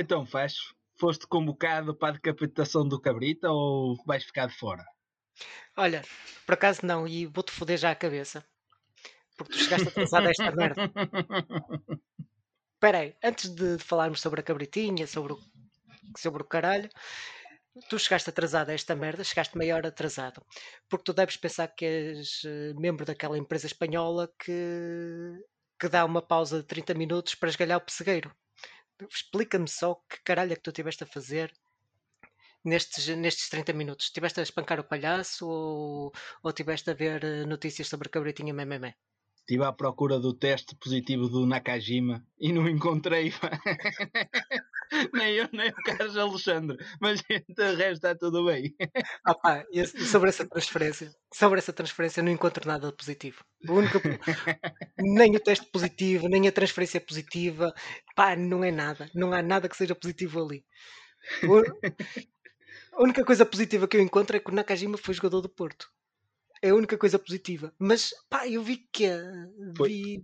Então, faz. Foste convocado para a decapitação do Cabrita ou vais ficar de fora? Olha, por acaso não, e vou-te foder já a cabeça. Porque tu chegaste atrasado a esta merda. Espera aí, antes de falarmos sobre a cabritinha, sobre o, sobre o caralho, tu chegaste atrasado a esta merda, chegaste meia hora atrasado. Porque tu deves pensar que és eh, membro daquela empresa espanhola que, que dá uma pausa de 30 minutos para esgalhar o pessegueiro. Explica-me só que caralho é que tu estiveste a fazer nestes, nestes 30 minutos. Estiveste a espancar o palhaço ou, ou estiveste a ver eh, notícias sobre a cabritinha mememé? Estive à procura do teste positivo do Nakajima e não encontrei. nem eu, nem o Carlos Alexandre. Mas o resto está tudo bem. Opa, e sobre essa transferência, sobre essa transferência não encontro nada positivo. O único, nem o teste positivo, nem a transferência positiva, pá, não é nada. Não há nada que seja positivo ali. A única coisa positiva que eu encontro é que o Nakajima foi jogador do Porto. É a única coisa positiva. Mas, pá, eu vi que. Vi...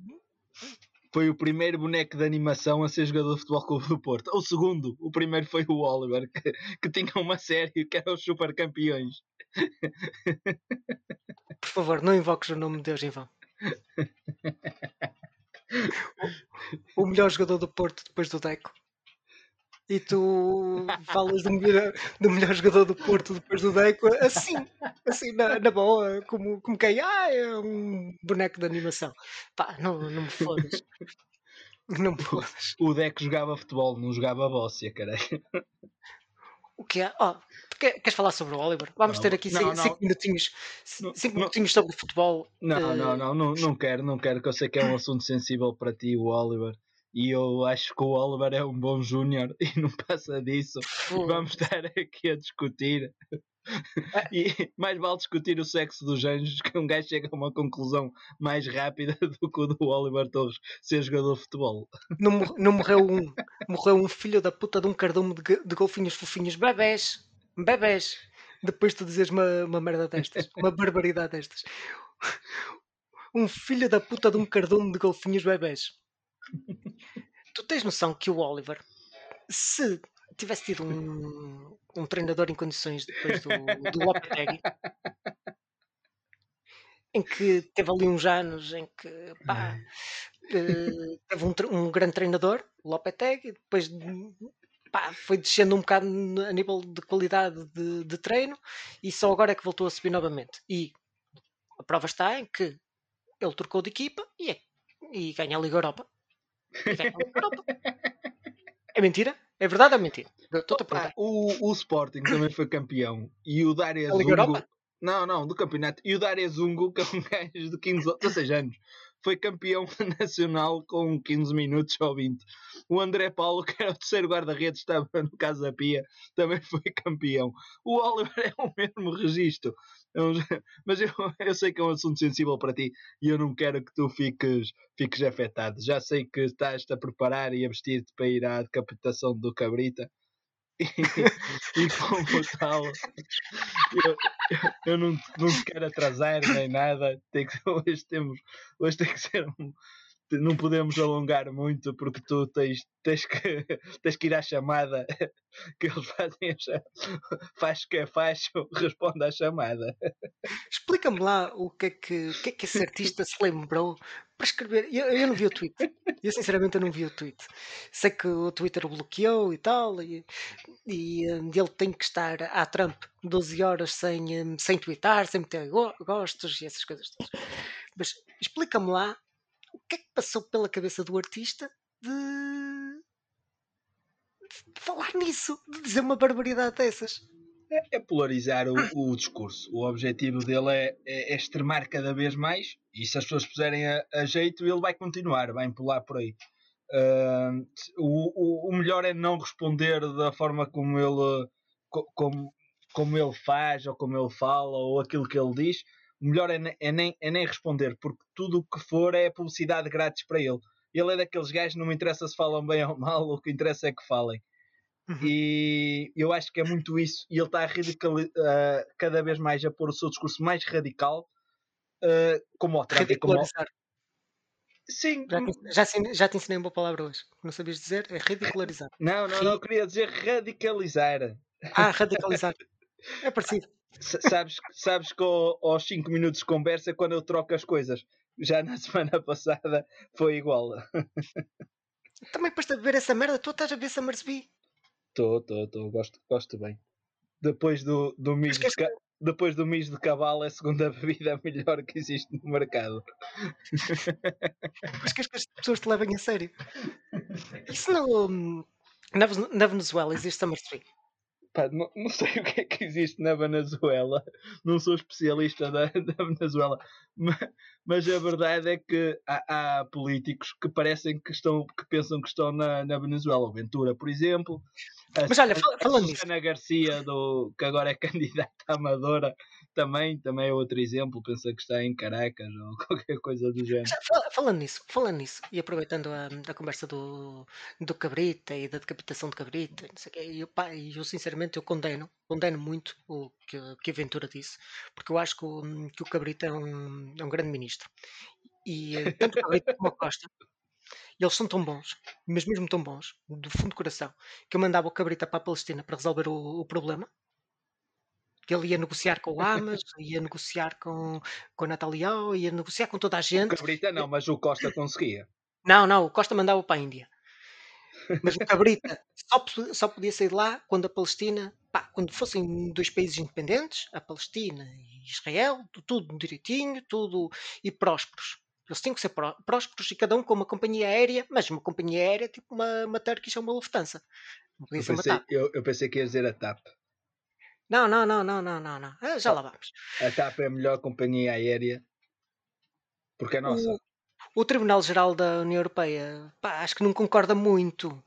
Foi, o primeiro boneco de animação a ser jogador de futebol clube do Porto. O segundo, o primeiro foi o Oliver, que, que tinha uma série que era os Super Campeões. Por favor, não invoques o nome de Deus em vão. o, o melhor jogador do Porto depois do Deco e tu falas do melhor, do melhor jogador do Porto depois do Deco, assim, assim na, na boa, como, como quem, ah, é um boneco de animação. Pá, não, não me fodas. Não me fodas. O Deco jogava futebol, não jogava bóssia, caralho. O que é? Oh, queres falar sobre o Oliver? Vamos não, ter aqui 5 minutinhos, cinco minutinhos sobre futebol. Não, uh... não, não, não, não quero, não quero, que eu sei que é um assunto sensível para ti, o Oliver e eu acho que o Oliver é um bom júnior e não passa disso. Vamos estar aqui a discutir. É. e mais vale discutir o sexo dos anjos que um gajo chega a uma conclusão mais rápida do que o do Oliver Torres ser jogador de futebol. Não, não morreu um morreu um filho da puta de um cardume de, de golfinhos fofinhos, bebés, bebés. Depois tu dizes uma, uma merda destas, uma barbaridade destas. Um filho da puta de um cardume de golfinhos bebés tu tens noção que o Oliver, se tivesse tido um, um treinador em condições depois do, do Lopetegui, em que teve ali uns anos em que pá, uh, teve um, um, grande treinador, Lopetegui, depois pá, foi descendo um bocado a nível de qualidade de, de, treino e só agora é que voltou a subir novamente. E a prova está em que ele trocou de equipa e, é, e ganha a Liga Europa. É mentira? É verdade ou é mentira? Estou-te a perguntar. O, o Sporting também foi campeão e o Daria Zungo. Não, não, do campeonato. E o Daria Zungo, que é um gajo de 15, 16 anos, foi campeão nacional com 15 minutos ou 20. O André Paulo, que era o terceiro guarda-redes, estava no Casa Pia, também foi campeão. O Oliver é o mesmo registro. É mas eu, eu sei que é um assunto sensível para ti e eu não quero que tu fiques, fiques afetado. Já sei que estás-te a preparar e a vestir-te para ir à decapitação do Cabrita. E, e como tal, eu, eu não, não te quero atrasar nem nada. Tem que, hoje, temos, hoje tem que ser um, não podemos alongar muito porque tu tens, tens, que, tens que ir à chamada que eles fazem faz que é faz, responde à chamada. Explica-me lá o que é que, o que, é que esse artista se lembrou para escrever. Eu, eu não vi o tweet. Eu sinceramente não vi o tweet. Sei que o Twitter o bloqueou e tal, e, e um, ele tem que estar à Trump 12 horas sem, um, sem twittar, sem meter gostos e essas coisas todas. Mas explica-me lá o que é que passou pela cabeça do artista de, de falar nisso, de dizer uma barbaridade dessas? É, é polarizar o, o, discurso. O objetivo dele é, é, é, extremar cada vez mais e se as pessoas puserem a, a jeito, ele vai continuar, vai empolar por aí. Uh, o, o, o, melhor é não responder da forma como ele, como, como ele faz, ou como ele fala, ou aquilo que ele diz, o melhor é, é, nem, é nem responder, porque tudo o que for é publicidade grátis para ele. Ele é daqueles gajos, não me interessa se falam bem ou mal, o que interessa é que falem. Uhum. E eu acho que é muito isso. E ele está a uh, cada vez mais a pôr o seu discurso mais radical, uh, como o Trump. Como Sim. Já, já, já te ensinei uma palavra hoje. Não sabias dizer? É ridicularizar. Não, não, não. Queria dizer radicalizar. Ah, radicalizar. É parecido. Sabes, sabes que aos 5 minutos de conversa quando eu troco as coisas. Já na semana passada foi igual. Também depois de ver essa merda, tu estás a ver Summersby. Estou, estou, estou. Gosto, gosto bem. Depois do, do mijo de, ca... depois do mijo de cavalo, é a segunda bebida melhor que existe no mercado. Mas que as pessoas te levem a sério. Isso não. Na, na Venezuela existe Summersby. Pá, não, não, sei o que é que existe na Venezuela, não sou especialista da, da Venezuela, mas, mas, a verdade é que há, há, políticos que parecem que estão, que pensam que estão na, na Venezuela. O Ventura, por exemplo, a, mas olha, falando a Susana Garcia, do, que agora é candidata amadora, também, também é outro exemplo, pensa que está em Caracas ou qualquer coisa do género. Falando nisso, falando nisso, e aproveitando a, a conversa do, do Cabrita e da decapitação de Cabrita, não sei quê, eu, pá, eu sinceramente eu condeno, condeno muito o que, que a Ventura disse, porque eu acho que o, que o Cabrita é um, é um grande ministro. E eh, tanto o Cabrita como a Costa, eles são tão bons, mas mesmo tão bons, do fundo do coração, que eu mandava o Cabrita para a Palestina para resolver o, o problema que ele ia negociar com o Amas, ia negociar com, com a Natalião, ia negociar com toda a gente. O Cabrita não, mas o Costa conseguia. Não, não, o Costa mandava para a Índia. Mas o Cabrita só, só podia sair de lá quando a Palestina, pá, quando fossem dois países independentes, a Palestina e Israel, tudo direitinho, tudo e prósperos. Eles tinham que ser prósperos e cada um com uma companhia aérea, mas uma companhia aérea tipo uma, uma Turkish ou uma Lufthansa. Eu, pensei. Eu, eu pensei que ia dizer a TAP. Não, não, não, não, não, não, não. Ah, já lá vamos. A TAP é a melhor companhia aérea porque é nossa. O, o Tribunal-Geral da União Europeia, pá, acho que não concorda muito.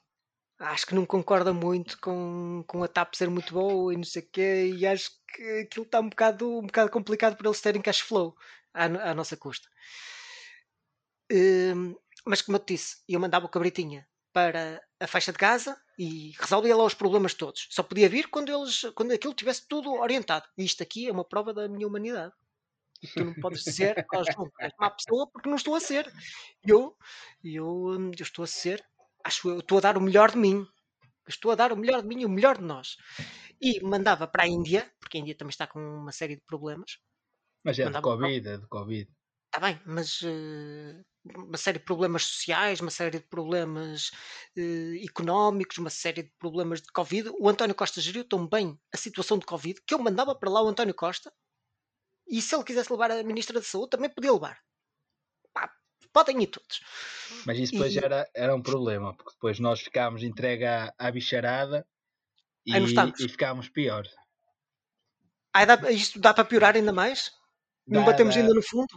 Acho que não concorda muito com, com a TAP ser muito boa e não sei o quê, e acho que aquilo está um bocado, um bocado complicado para eles terem cash flow à, à nossa custa. Um, mas como eu te disse, eu mandava o cabritinha para a faixa de Gaza e resolvia lá os problemas todos. Só podia vir quando, eles, quando aquilo tivesse tudo orientado. E isto aqui é uma prova da minha humanidade. E tu não podes oh, João, és má pessoa porque não estou a ser. Eu, eu, eu estou a ser, acho eu, estou a dar o melhor de mim. Estou a dar o melhor de mim e o melhor de nós. E mandava para a Índia, porque a Índia também está com uma série de problemas. Mas é de Covid, é de Covid. Está bem, mas uh, uma série de problemas sociais, uma série de problemas uh, económicos, uma série de problemas de Covid. O António Costa geriu tão bem a situação de Covid que eu mandava para lá o António Costa e se ele quisesse levar a Ministra da Saúde também podia levar. Pá, podem ir todos. Mas isso depois e... era, era um problema, porque depois nós ficámos entregue à, à bicharada e, e ficámos pior. Ah, dá, isto dá para piorar ainda mais? Dá, não batemos dá. ainda no fundo?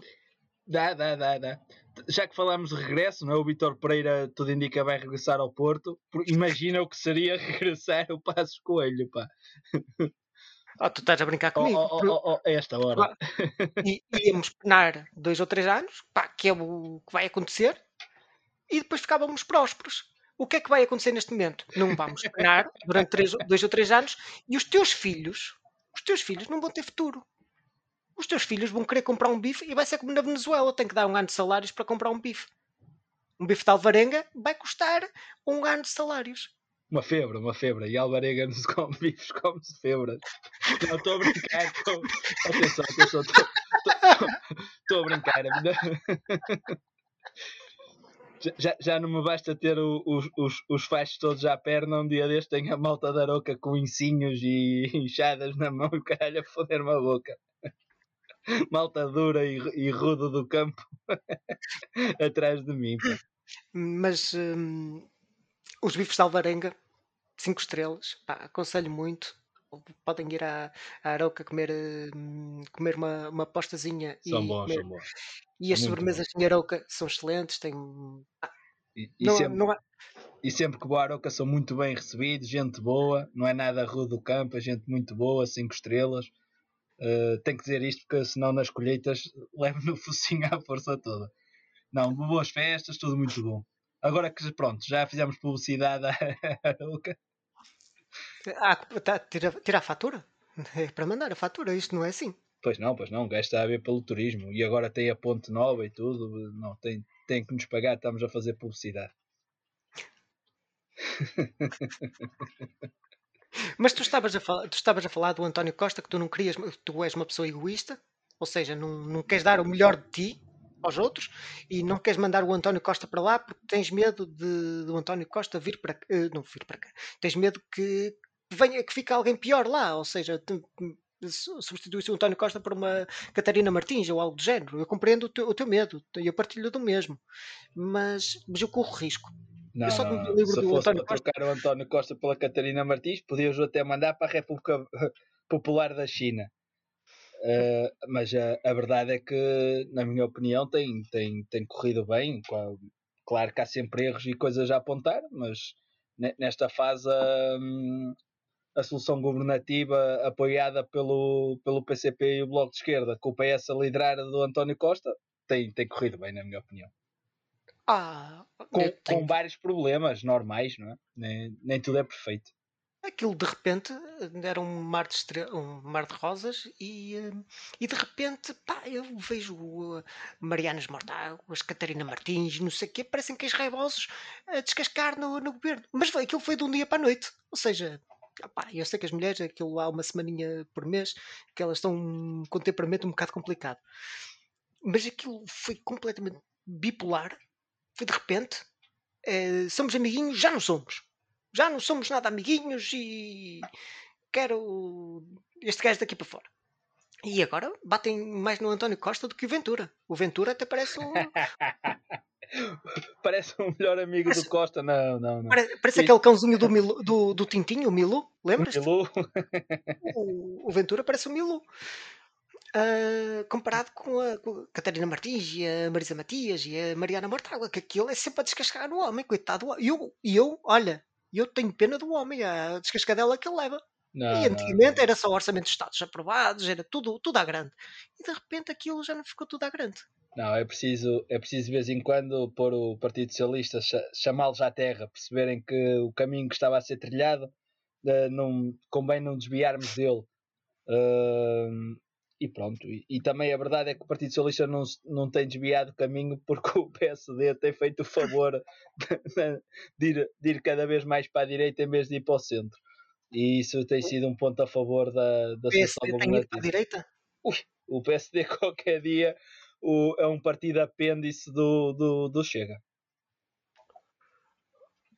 Dá, dá, dá, dá já que falámos de regresso, não é? o Vitor Pereira tudo indica vai regressar ao Porto. Imagina o que seria regressar o Passos Coelho, pá. Oh, tu estás a brincar comigo. Oh, oh, oh, oh esta hora. E íamos penar dois ou três anos, pá, que é o que vai acontecer, e depois ficávamos prósperos. O que é que vai acontecer neste momento? Não vamos penar durante três, dois ou três anos e os teus filhos, os teus filhos não vão ter futuro os teus filhos vão querer comprar um bife e vai ser como na Venezuela, tem que dar um ano de salários para comprar um bife. Um bife de alvarenga vai custar um ano de salários. Uma febre, uma febre. E alvarenga não se come bifes, come-se febras. Não estou a brincar. Tô... Atenção, atenção. Estou a brincar. Já, já não me basta ter o, os, os, os fachos todos à perna. Um dia deste tenho a malta da roca com ensinhos e inchadas na mão e o caralho a foder-me a boca. Malta dura e, e ruda do campo atrás de mim. Pá. Mas hum, os bifes de Alvarenga, 5 estrelas, pá, aconselho muito. Podem ir à, à Aroca comer, hum, comer uma, uma postazinha. São e bons, comer. são bons. E as sobremesas em Aroca são excelentes. Têm... E, e, não, sempre, não há... e sempre que vou à Aroca são muito bem recebidos, gente boa, não é nada rude do campo, é gente muito boa, 5 estrelas. Uh, tenho que dizer isto porque senão nas colheitas levo no focinho à força toda. Não, boas festas, tudo muito bom. Agora que pronto, já fizemos publicidade à Aroca. Ah, tá, tira, tira a fatura? É para mandar a fatura, isto não é assim. Pois não, pois não, o gajo está a ver pelo turismo e agora tem a ponte nova e tudo. Não, tem, tem que nos pagar, estamos a fazer publicidade. Mas tu estavas, a falar, tu estavas a falar do António Costa que tu não querias, tu és uma pessoa egoísta, ou seja, não, não queres dar o melhor de ti aos outros e não queres mandar o António Costa para lá porque tens medo de, do António Costa vir para uh, não vir para cá. Tens medo que venha que fique alguém pior lá, ou seja, substituir o António Costa por uma Catarina Martins ou algo do género. Eu compreendo o teu, o teu medo e eu partilho do mesmo, mas, mas eu corro risco. Não, eu só não, não. Se fosse António para trocar o António Costa pela Catarina Martins, podias até mandar para a República Popular da China. Uh, mas a, a, verdade é que, na minha opinião, tem, tem, tem corrido bem. Claro que há sempre erros e coisas a apontar, mas nesta fase hum, a solução governativa apoiada pelo, pelo PCP e o Bloco de Esquerda, com o PS a liderar do António Costa, tem, tem corrido bem, na minha opinião. Ah, com, tenho... com vários problemas normais, não é? Nem, nem tudo é perfeito. Aquilo de repente era um mar de, estre... um mar de rosas e, e de repente pá, eu vejo Marianas Mortáguas, Catarina Martins, não sei o quê, parecem que raivosos a descascar no, no governo. Mas aquilo foi de um dia para a noite. Ou seja, Opá, eu sei que as mulheres, aquilo há uma semaninha por mês, que elas estão com um temperamento um bocado complicado. Mas aquilo foi completamente bipolar. Foi de repente. É, somos amiguinhos, já não somos. Já não somos nada amiguinhos e quero este gajo daqui para fora. E agora batem mais no António Costa do que o Ventura. O Ventura até parece um. parece um melhor amigo parece... do Costa. Não, não, não. Parece, parece aquele cãozinho do, Milu, do, do Tintinho, o Milu. Lembras? Milu. o, o Ventura parece o Milu. Uh, comparado com a, com a, Catarina Martins e a Marisa Matias e a Mariana Mortágua, que aquilo é sempre a descascar no homem, coitado. E eu, eu, olha, eu tenho pena do homem, a descascadela que ele leva. Não, e antigamente não, era só orçamento de Estados aprovados, era tudo, tudo à grande. E de repente aquilo já não ficou tudo à grande. Não, é preciso, é preciso de vez em quando pôr o Partido Socialista, chamá-los à terra, perceberem que o caminho que estava a ser trilhado uh, não, convém não desviarmos dele. Uh, e pronto. E, e, também a verdade é que o Partido Socialista não, não tem desviado o caminho porque o PSD tem feito o favor de, de, ir, de ir cada vez mais para a direita em vez de ir para o centro. E isso tem sido um ponto a favor da, da solução governativa. direita? Ui, o PSD qualquer dia o, é um partido apêndice do, do, do Chega.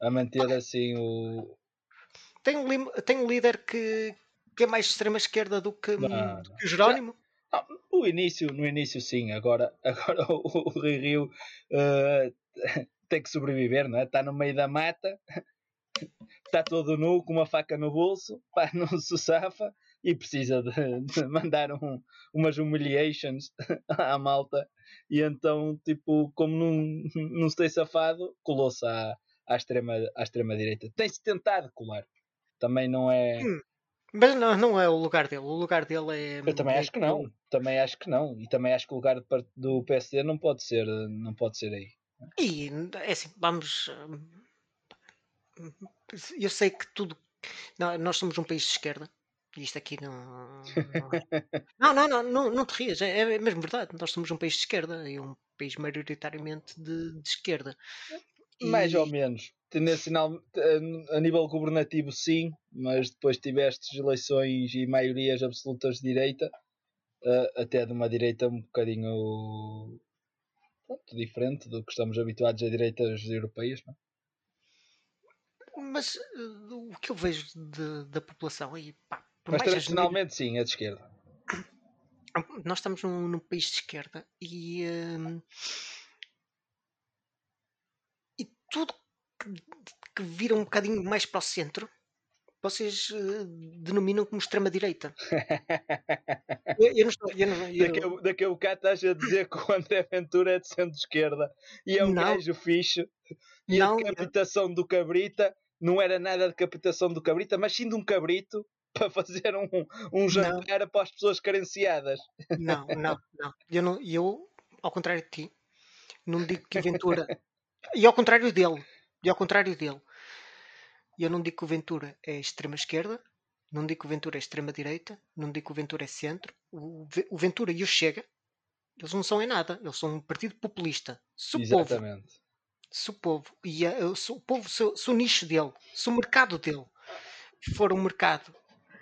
A manter assim o. Tem um, tem um líder que, que é mais extrema esquerda do que, não, do que o Jerónimo? Não, no início, no início sim, agora, agora o, o Rio Rio uh, tem que sobreviver, não é? Está no meio da mata, está todo nu com uma faca no bolso, pá, não se safa e precisa de, de mandar um, umas humiliations à malta. E então tipo como não, não se tem safado colou-se à, à, extrema, à extrema direita tem-se tentado colar. Também não é hum, mas não, não é o lugar dele o lugar dele é eu também é acho que não também acho que não e também acho que o lugar do PSD não pode ser não pode ser aí e é assim vamos eu sei que tudo. Não, nós somos um país de esquerda. E isto aqui não. Não, é. não, não, não, não, não, te rias. É, é mesmo verdade. Nós somos um país de esquerda e um país maioritariamente de, de esquerda. E... Mais ou menos. Tendencial, a nível governativo, sim, mas depois tiveste eleições e maiorias absolutas de direita, até de uma direita um bocadinho pronto, diferente do que estamos habituados a direitas europeias. Não? É? Mas uh, o que eu vejo de, da população aí, pá, Mas tradicionalmente sim, é de esquerda. Nós estamos num, num país de esquerda e, uh, e tudo que, que vira um bocadinho mais para o centro vocês uh, denominam como extrema-direita. eu, eu, não estou. Eu não, eu... Daqui, a, daqui a bocado estás a dizer que o André Ventura é de centro-esquerda e é um não. gajo fixe e não, a decapitação do Cabrita não era nada de captação do cabrito, mas sim de um cabrito para fazer um, um jantar não. para as pessoas carenciadas. Não, não, não. Eu, não, eu, ao contrário de ti, não digo que Ventura. e ao contrário dele, e ao contrário dele, eu não digo que o Ventura é extrema esquerda, não digo que o Ventura é extrema-direita, não digo que o Ventura é centro. O, o Ventura e o Chega, eles não são em nada. Eles são um partido populista. Se o Exatamente. Povo, se o povo, e a, se o, povo se, se o nicho dele, se o mercado dele for um mercado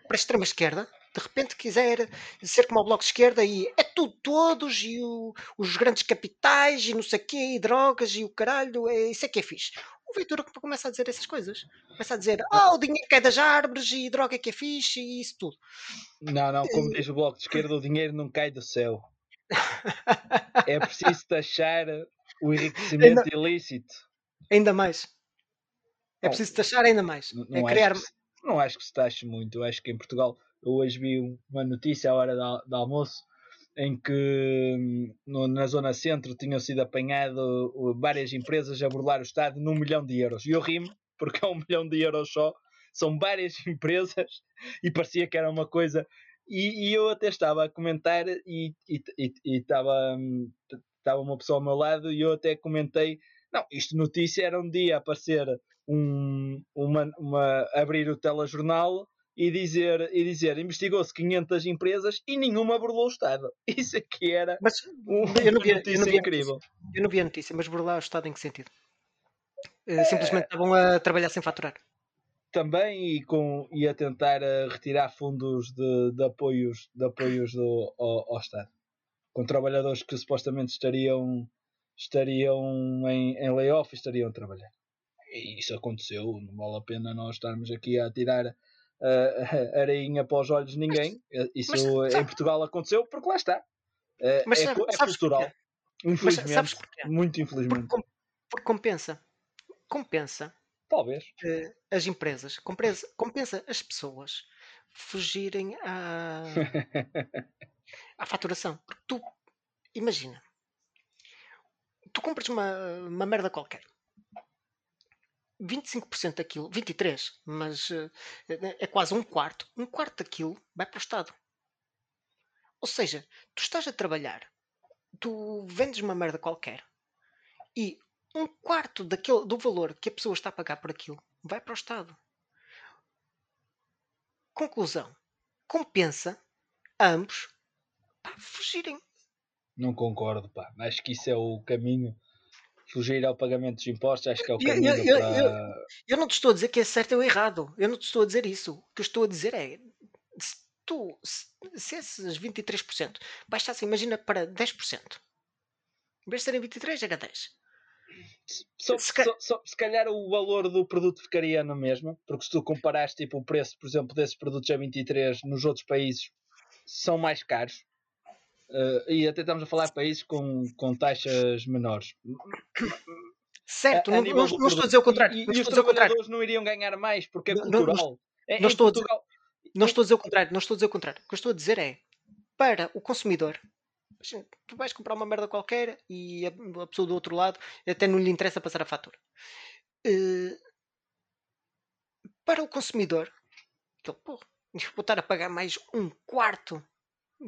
para a extrema-esquerda, de repente quiser ser como o Bloco de Esquerda e é tudo todos e o, os grandes capitais e não sei o quê, e drogas e o caralho, é, isso é que é fixe. O Ventura começa a dizer essas coisas. Começa a dizer, oh, o dinheiro cai das árvores e droga é que é fixe e isso tudo. Não, não, como diz o Bloco de Esquerda, o dinheiro não cai do céu. é preciso taxar o enriquecimento ainda, ilícito. Ainda mais. É preciso taxar ainda mais. Não, não é criar... Acho se, não acho que se taxe muito. Eu acho que em Portugal eu hoje vi uma notícia à hora do almoço em que no, na zona centro tinham sido apanhado várias empresas a burlar o Estado num milhão de euros. E eu rimo, porque é um milhão de euros só, são várias empresas e parecia que era uma coisa. E, e eu até estava a comentar e, e, e estava, estava uma pessoa ao meu lado e eu até comentei: não, isto notícia era um dia aparecer um, uma, uma, abrir o telejornal e dizer, e dizer investigou-se 500 empresas e nenhuma burlou o Estado. Isso aqui é era mas, um, eu não vi, notícia eu não vi incrível. Notícia. Eu não vi a notícia, mas burlar o Estado em que sentido? Eh, é... Simplesmente estavam a trabalhar sem faturar. Também e, com, e a tentar a retirar fundos de, de apoios, de apoios do, ao, ao Estado. Com trabalhadores que supostamente estariam, estariam em, em layoff e estariam a trabalhar. E isso aconteceu, não vale a pena nós estarmos aqui a tirar uh, areinha para os olhos de ninguém. Mas, Isso mas, em Portugal aconteceu porque lá está. Uh, mas, é, sabe, é cultural. Infelizmente. Mas, muito infelizmente. Porque, porque, compensa. Compensa. Talvez. Uh, as empresas. Compensa, compensa as pessoas fugirem à, à faturação. Porque tu, imagina, tu compras uma, uma merda qualquer 25% daquilo, 23%, mas uh, é quase um quarto. Um quarto daquilo vai para o Estado. Ou seja, tu estás a trabalhar, tu vendes uma merda qualquer e um quarto daquele, do valor que a pessoa está a pagar por aquilo vai para o Estado. Conclusão: compensa ambos fugirem. Não concordo, pá. Acho que isso é o caminho fugir ao pagamento dos impostos, acho que é o caminho eu, eu, para... eu, eu, não te estou a dizer que é certo ou errado. Eu não te estou a dizer isso. O que eu estou a dizer é se tu, se, se esses 23% baixassem, imagina, para 10%, em vez de serem 23, era 10. Só, se, só, só, se calhar o valor do produto ficaria na mesma, porque se tu comparares tipo, o preço, por exemplo, desses produtos a 23 nos outros países, são mais caros. Uh, e até estamos a falar de países com, com taxas menores. Certo, a, a não, não, não estou a dizer o contrário. E, e os trabalhadores não iriam ganhar mais porque é cultural. Não, é, não, estou, Portugal... a dizer, não estou a dizer o contrário. Não estou a dizer o contrário. O que eu estou a dizer é para o consumidor. Tu vais comprar uma merda qualquer e a, pessoa do outro lado até não lhe interessa passar a fatura. Uh, para o consumidor, ele, pô, vou estar a pagar mais um quarto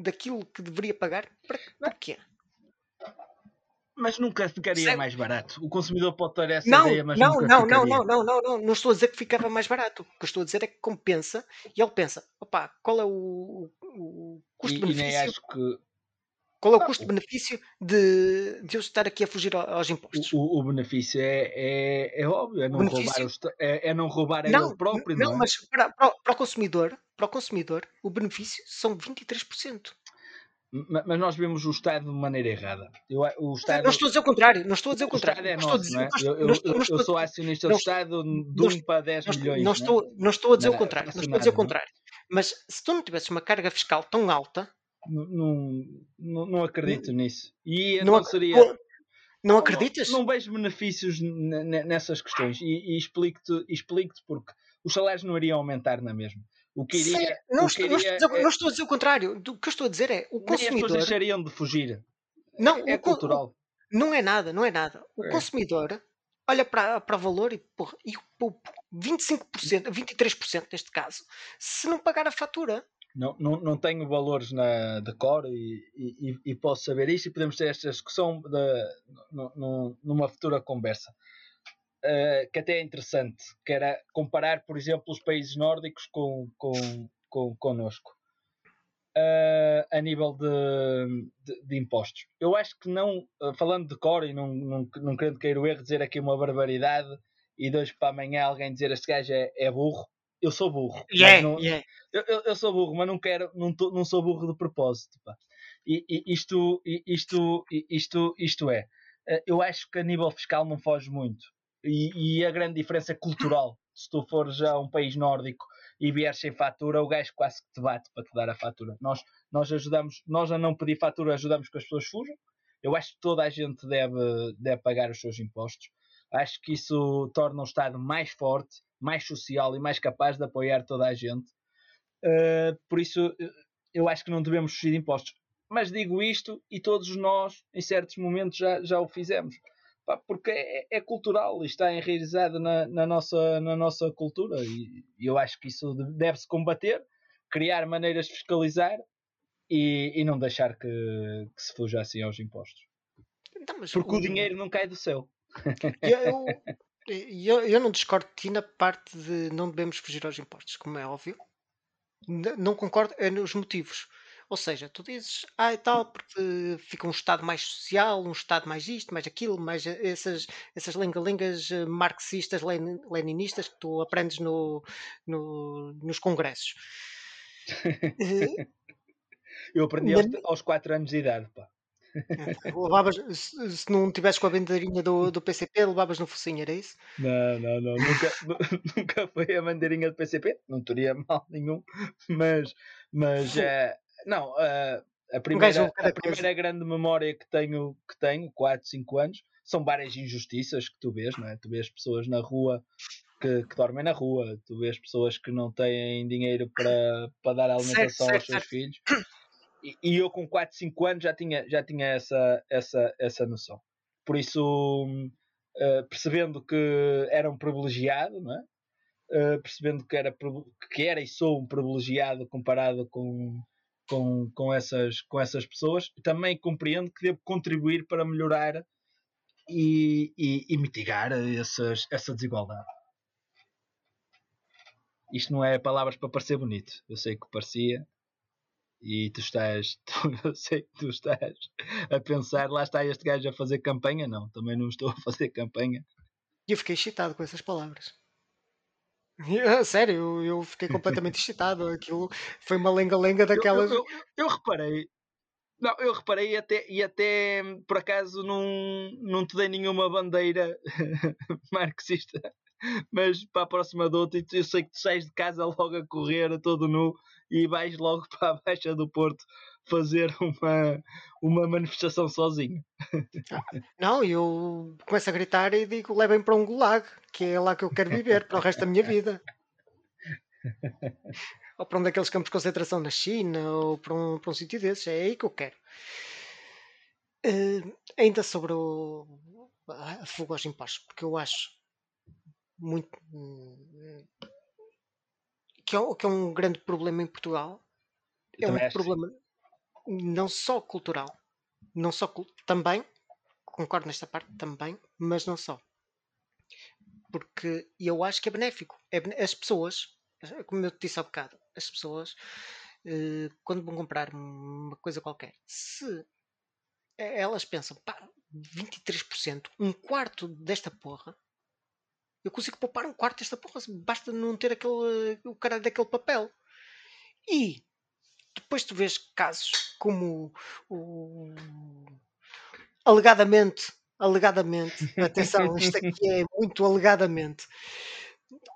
daquilo que deveria pagar? Para, para quê? Mas nunca ficaria mais barato. O consumidor pode ter essa não, ideia, mas não, nunca não, ficaria. não, não, não, não, não, não estou a dizer que ficava mais barato. O que estou a dizer é que compensa e ele pensa, opá, qual é o, o custo-benefício? Que... Qual é o custo-benefício de, de eu estar aqui a fugir aos impostos? O, o benefício é, é, é óbvio, é não benefício? roubar, os, é, é, não roubar não, ele próprio. Não, não é? mas para, para, para o consumidor, para o consumidor, o benefício são 23%. Mas nós vemos o Estado de maneira errada. Eu, o Estado, não estou a dizer o contrário. Não estou a dizer o contrário. O Estado é nosso, não é? Eu, sou acionista do Estado de 1 para 10 milhões. Não estou, não estou a dizer o contrário. Não estou a dizer o contrário. Mas se tu não tivesses uma carga fiscal tão alta... Não, não, não acredito nisso. E não, não seria... Não acreditas? Não, não vejo benefícios nessas questões. E, e explico-te explico porque os salários não iriam aumentar na mesma. O que iria. Não, o que iria não, estou, é... não, estou, a dizer o contrário. O que eu estou a dizer é o consumidor. Nem as pessoas deixariam de fugir. Não, é, o, cultural. Não é nada, não é nada. O é. consumidor olha para, para o valor e, porra, e o 25%, 23% neste caso, se não pagar a fatura. Não, não, não tenho valores na, de e, e, e posso saber isso e podemos ter esta discussão de, numa futura conversa uh, que até é interessante, que era comparar, por exemplo, os países nórdicos com, com, com, connosco uh, a nível de, de, de, impostos. Eu acho que não, uh, falando de cor e não, não, não querendo cair o erro, dizer aqui uma barbaridade e hoje para amanhã alguém dizer este gajo é, é burro. Eu sou burro. Yeah, não, yeah. Eu, eu, sou burro, mas não quero, não, tô, não sou burro de propósito. Pá. E, e isto, isto, isto, isto é, uh, eu acho que a nível fiscal não foge muito. E, e, a grande diferença é cultural. Se tu fores a um país nórdico e vieres sem fatura, o gajo quase que te bate para te dar a fatura. Nós, nós ajudamos, nós a não pedir fatura, ajudamos que as pessoas fujam. Eu acho que toda a gente deve, deve pagar os seus impostos. Acho que isso torna o Estado mais forte, mais social e mais capaz de apoiar toda a gente. Uh, por isso, eu acho que não devemos fugir de impostos. Mas digo isto e todos nós, em certos momentos, já, já o fizemos pá, porque é, é, cultural e está enraizado na, na, nossa, na nossa cultura e, e eu acho que isso deve-se combater, criar maneiras de fiscalizar e, e não deixar que, que, se fuja assim aos impostos. Não, porque o... o dinheiro não cai do céu. Eu, eu, eu, não discordo de ti na parte de não devemos fugir aos impostos, como é óbvio. Não concordo é nos motivos. Ou seja, tu dizes, ah, e tal, porque fica um Estado mais social, um Estado mais isto, mais aquilo, mais essas, essas lenga-lengas eh, marxistas, leninistas que tu aprendes no, no nos congressos. Eh, Eu aprendi aos, aos 4 anos de idade, pá. Levavas, se, não tivesses com a bandeirinha do, do PCP, levavas no focinho, era isso? Não, não, não. Nunca, nunca foi a bandeirinha do PCP, não teria mal nenhum, mas, mas é, não, uh, a primeira, a primeira grande memória que tenho, que tenho, 4, 5 anos, são várias injustiças que tu vês, não é? Tu vês pessoas na rua que, que dormem na rua, tu vês pessoas que não têm dinheiro para, para dar alimentação certo, aos seus certo. filhos. E, eu com 4, 5 anos já tinha, já tinha essa, essa, essa noção. Por isso, uh, percebendo que era um privilegiado, não é? Uh, percebendo que era, que era e sou um privilegiado comparado com, com, com, essas, com essas pessoas. Também compreendo que devo contribuir para melhorar e, e, e mitigar essas, essa desigualdade. Isto não é palavras para parecer bonito. Eu sei que parecia. E tu estás, tu, eu sei que tu estás a pensar, lá está este gajo a fazer campanha. Não, também não estou a fazer campanha. E eu fiquei excitado com essas palavras. Sério, eu, eu fiquei completamente excitado. Aquilo foi uma lenga-lenga daquelas. Eu, eu, eu, reparei. Não, eu reparei e até, e até por acaso não, não te dei nenhuma bandeira marxista. Mas para a próxima dota, eu sei que tu sais de casa logo a correr, a todo nu, e vais logo para a Baixa do Porto fazer uma, uma manifestação sozinho. Não, eu começo a gritar e digo: levem para um gulag, que é lá que eu quero viver para o resto da minha vida. ou para um daqueles campos de concentração na China, ou para um, para um sítio desses, é aí que eu quero. Uh, ainda sobre o, a fuga aos impostos, porque eu acho muito que é, que é um grande problema em Portugal. é um problema não só cultural, não só também, concordo nesta parte também, mas não só. Porque eu acho que é benéfico. É, as pessoas, como eu te disse há bocado, as pessoas, eh, quando vão comprar uma coisa qualquer, se elas pensam, pá, 23%, um quarto desta porra, eu consigo poupar um quarto desta porra, basta não ter aquele, o cara daquele papel. E depois tu vês casos como o, alegadamente, alegadamente, atenção, isto aqui é muito alegadamente.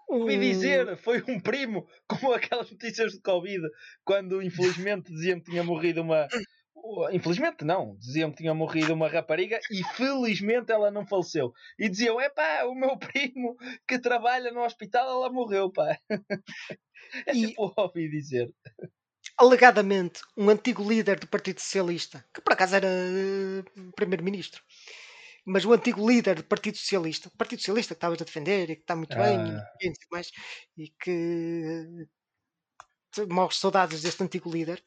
Ouvi dizer, foi um primo, como aquelas notícias de Covid, quando infelizmente diziam que tinha morrido uma. Infelizmente não, diziam que tinha morrido uma rapariga e felizmente ela não faleceu. E diziam: é pá, o meu primo que trabalha no hospital, ela morreu, pá. É e... tipo ouvi dizer alegadamente um antigo líder do Partido Socialista, que por acaso era uh, primeiro-ministro, mas o antigo líder do Partido Socialista, o Partido Socialista que estavas a defender e que está muito ah. bem e, mais, e que uh, maus saudades deste antigo líder,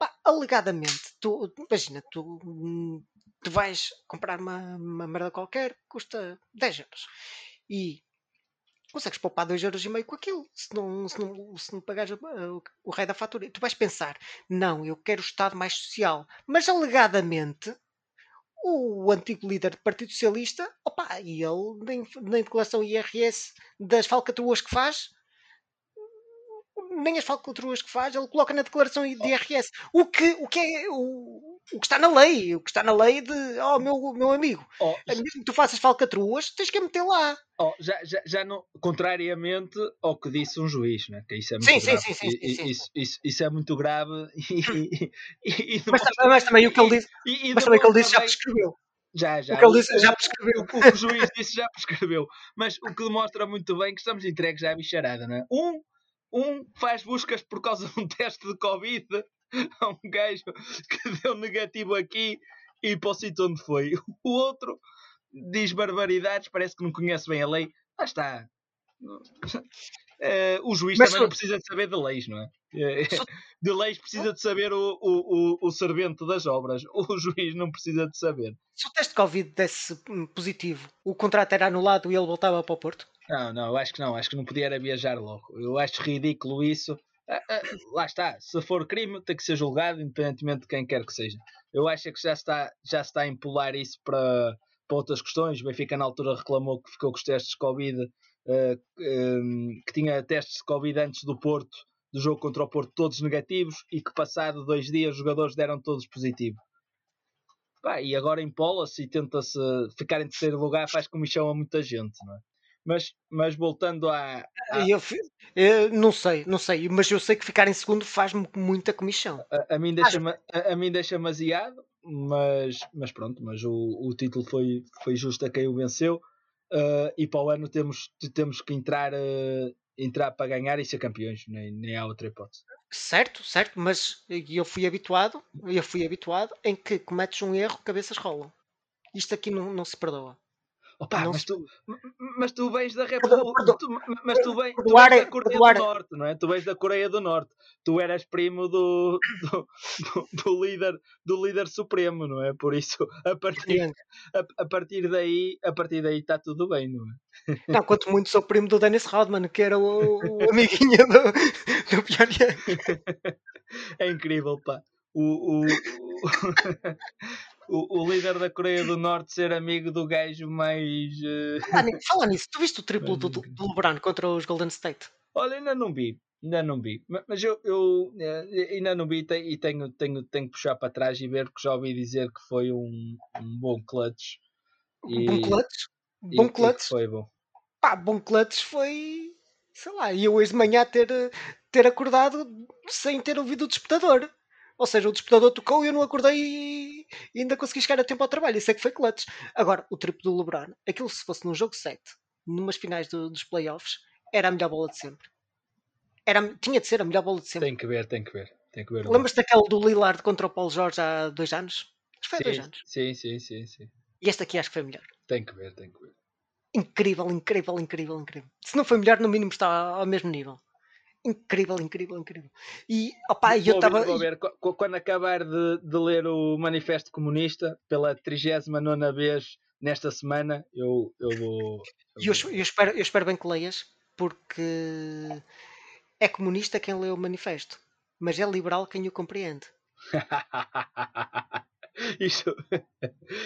pá, alegadamente, tu, imagina, tu, tu vais comprar uma, uma merda qualquer, custa 10 euros. E consegues poupar 2,5€ com aquilo, se não, se não, se não pagares uh, o rei da fatura. Tu vais pensar, não, eu quero o Estado mais social. Mas alegadamente, o antigo líder do Partido Socialista, opa, e ele, na declaração IRS das falcatruas que faz, nem as falcatruas que faz, ele coloca na declaração de IRS. O que, o que é o, o que está na lei, o que está na lei de, oh, meu, meu amigo, oh, mesmo que tu faças falcatruas, tens que a meter lá. Oh, já, já, já não, contrariamente ao que disse um juiz, né? que isso é muito sim, grave. Sim, sim, sim, sim, Isso, isso, isso, é muito grave. E, e, e mas, mas, também o que ele disse, mas também o que ele disse já prescreveu. Já, já. O que ele disse já prescreveu. O, o, o juiz disse já prescreveu. Mas o que demonstra muito bem que estamos entregues à bicharada, não é? Um, um faz buscas por causa de um teste de Covid a um gajo que deu negativo aqui e para o sítio onde foi. O outro diz barbaridades, parece que não conhece bem a lei. Lá está. Uh, o juiz Mas também não precisa de saber de leis, não é? Eh, de leis precisa de saber o, o, o, o servente das obras. O juiz não precisa de saber. Se o teste de Covid desse positivo, o contrato era anulado e ele voltava para o Porto? Não, não, eu acho que não. Acho que não podia viajar logo. Eu acho ridículo isso. Ah, ah, lá está. Se for crime, tem que ser julgado, independentemente de quem quer que seja. Eu acho que já está, já está a empolar isso para, para outras questões. O Benfica, na altura, reclamou que ficou com os testes de Covid, uh, um, que tinha testes de Covid antes do Porto, do jogo contra o Porto, todos negativos, e que, passado dois dias, os jogadores deram todos positivos. Pá, e agora empola-se e tenta-se ficar em terceiro lugar, faz comissão a muita gente, não é? Mas, mas voltando à. à... Eu, eu, não sei, não sei, mas eu sei que ficar em segundo faz-me muita comissão. A, a mim deixa-me a, a, mim deixa aziado, mas, mas pronto, mas o, o título foi, foi justo a quem o venceu. Uh, e para o ano temos, temos que entrar, uh, entrar para ganhar e ser campeões, nem, nem há outra hipótese. Certo, certo, mas eu fui habituado, eu fui habituado em que cometes um erro, cabeças rolam. Isto aqui não, não se perdoa. Opa, mas, tu, mas tu vens da República. Mas tu, vens, tu vens da Coreia do Norte, não é? Tu vens da Coreia do Norte. Tu eras primo do, do, do, do líder, do líder supremo, não é? Por isso, a partir, a, a, partir daí, a partir daí está tudo bem, não é? Não, quanto muito sou primo do Dennis Rodman, que era o, o amiguinho do, do Pyongyang. É incrível, pá. O, o, o, o, líder da Coreia do Norte ser amigo do gajo mais. Uh... Fala nisso, tu viste o triplo do, do LeBron contra os Golden State? Olha, ainda não vi, ainda não vi, mas eu, eu eh, ainda não vi e tenho, tenho, tenho que puxar para trás e ver, porque já ouvi dizer que foi um, um bom clutch. E, bom clutch? Bom e, clutch? E foi bom. Pá, bom clutch foi. Sei lá, e eu hoje de manhã ter, ter acordado sem ter ouvido o despertador. Ou seja, o despertador tocou e eu não acordei e ainda consegui chegar a tempo ao trabalho. Isso é que foi clutch. Agora, o triplo do LeBron, aquilo se fosse num jogo 7, numas finais do, dos playoffs, era a melhor bola de sempre. Era, tinha de ser a melhor bola de sempre. Tem que ver, tem que ver. Tem que ver Lembras-te daquele do Lillard contra o Paulo Jorge há dois anos? Acho que foi há dois anos. Sim, sim, sim, sim. E este aqui acho que foi melhor. Tem que ver, tem que ver. Incrível, incrível, incrível, incrível. Se não foi melhor, no mínimo está ao mesmo nível incrível, incrível, incrível. E opa, eu estava. Quando acabar de, de, ler o Manifesto Comunista pela 39 vez nesta semana, eu, eu vou. Eu, eu, eu, espero, eu espero bem que leias, porque é comunista quem lê o manifesto, mas é liberal quem o compreende. Isto,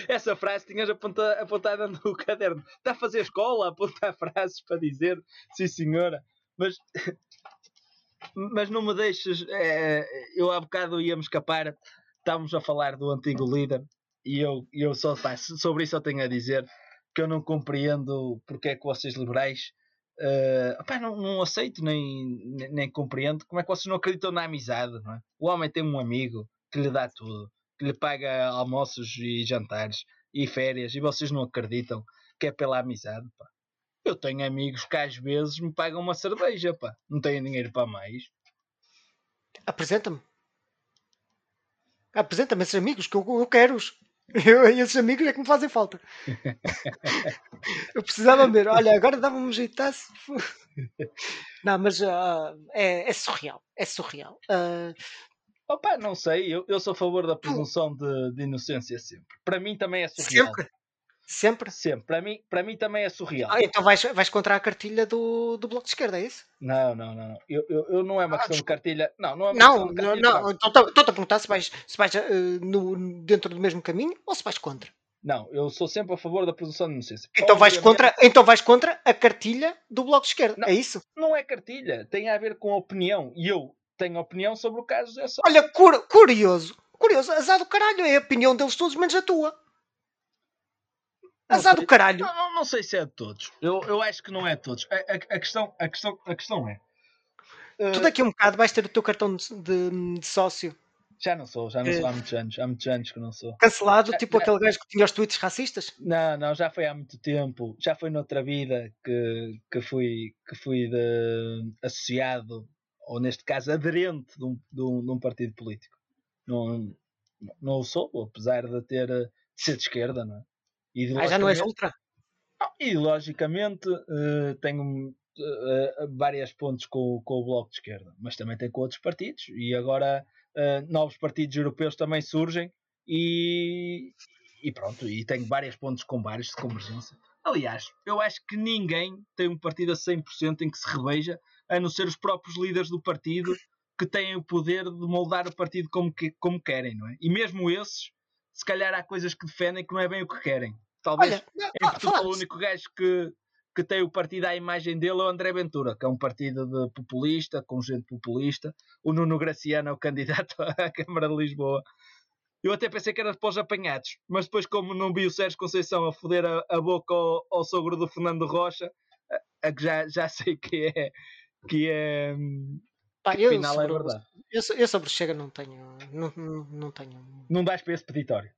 essa frase tinhas apontada, apontada no caderno. Está a fazer escola, apontar frases para dizer, sim senhora. Mas mas não me deixes. É, eu há bocado íamos escapar, estávamos a falar do antigo líder e eu, eu só sobre isso eu tenho a dizer que eu não compreendo porque é que vocês liberais uh, não, não, aceito nem, nem, nem, compreendo como é que vocês não acreditam na amizade. É? O homem tem um amigo que lhe dá tudo, que lhe paga almoços e jantares e férias e vocês não acreditam que é pela amizade. Pá. Eu tenho amigos que às vezes me pagam uma cerveja, pá. Não tenho dinheiro para mais. Apresenta-me. Apresenta-me esses amigos que eu, eu quero-os. Eu, esses amigos é que me fazem falta. eu precisava ver. Olha, agora dava-me um jeitaço. Não, mas uh, é, é, surreal. É surreal. Uh... Opa, não sei. Eu, eu sou a favor da presunção de, de inocência sempre. Para mim também é surreal. Sempre? Sempre? Sempre. Para mim, para mim também é surreal. Ah, então vais, vais contra a cartilha do, do Bloco de Esquerda, é isso? Não, não, não. Eu, eu, eu não é uma ah, questão de cartilha. Não, não é uma não, questão de cartilha. Não, não. Estou-te a perguntar se vais, se vais uh, no, dentro do mesmo caminho ou se vais contra. Não, eu sou sempre a favor da presunção de inocência. Então vais, contra, então vais contra a cartilha do Bloco de Esquerda, não, é isso? Não é cartilha, tem a ver com a opinião. E eu tenho opinião sobre o caso dessa. Olha, cur curioso, curioso, azar do caralho, é a opinião deles todos, menos a tua. Azar do caralho. Não, não, sei se é de todos. Eu, eu acho que não é de todos. A, a, a questão, a, questão, a questão é. Uh... Tu daqui a um bocado vais ter o teu cartão de, de, de sócio já não sou, já não sou há muitos anos. Há muitos anos que não sou. Cancelado, já, tipo já... aquele gajo que tinha os tweets racistas? Não, não, já foi há muito tempo. Já foi noutra vida que, que fui, que fui de, associado, ou neste caso aderente de um, de um, de um partido político. Não, não o sou, apesar de ter de ser de esquerda, não é? Ah, já não és ultra? Ideologicamente uh, tenho uh, várias pontos com, com o Bloco de Esquerda, mas também tem com outros partidos e agora uh, novos partidos europeus também surgem e, e pronto, e tenho várias pontos com vários de convergência. Aliás, eu acho que ninguém tem um partido a 100% em que se reveja, a não ser os próprios líderes do partido que têm o poder de moldar o partido como, que, como querem, não é? E mesmo esses, se calhar há coisas que defendem que não é bem o que querem. Talvez Olha, em Portugal o único gajo que, que tem o partido à imagem dele é o André Ventura, que é um partido de populista, com gente populista. O Nuno Graciano é o candidato à Câmara de Lisboa. Eu até pensei que era para os apanhados, mas depois, como não vi o Sérgio Conceição a foder a, a boca ao, ao, sogro do Fernando Rocha, a, a que já, já sei que é. Que é Pá, eu, final sobre, é verdade. Eu, eu, sobre Chega não tenho. Não, não, não tenho. Não dás para esse peditório.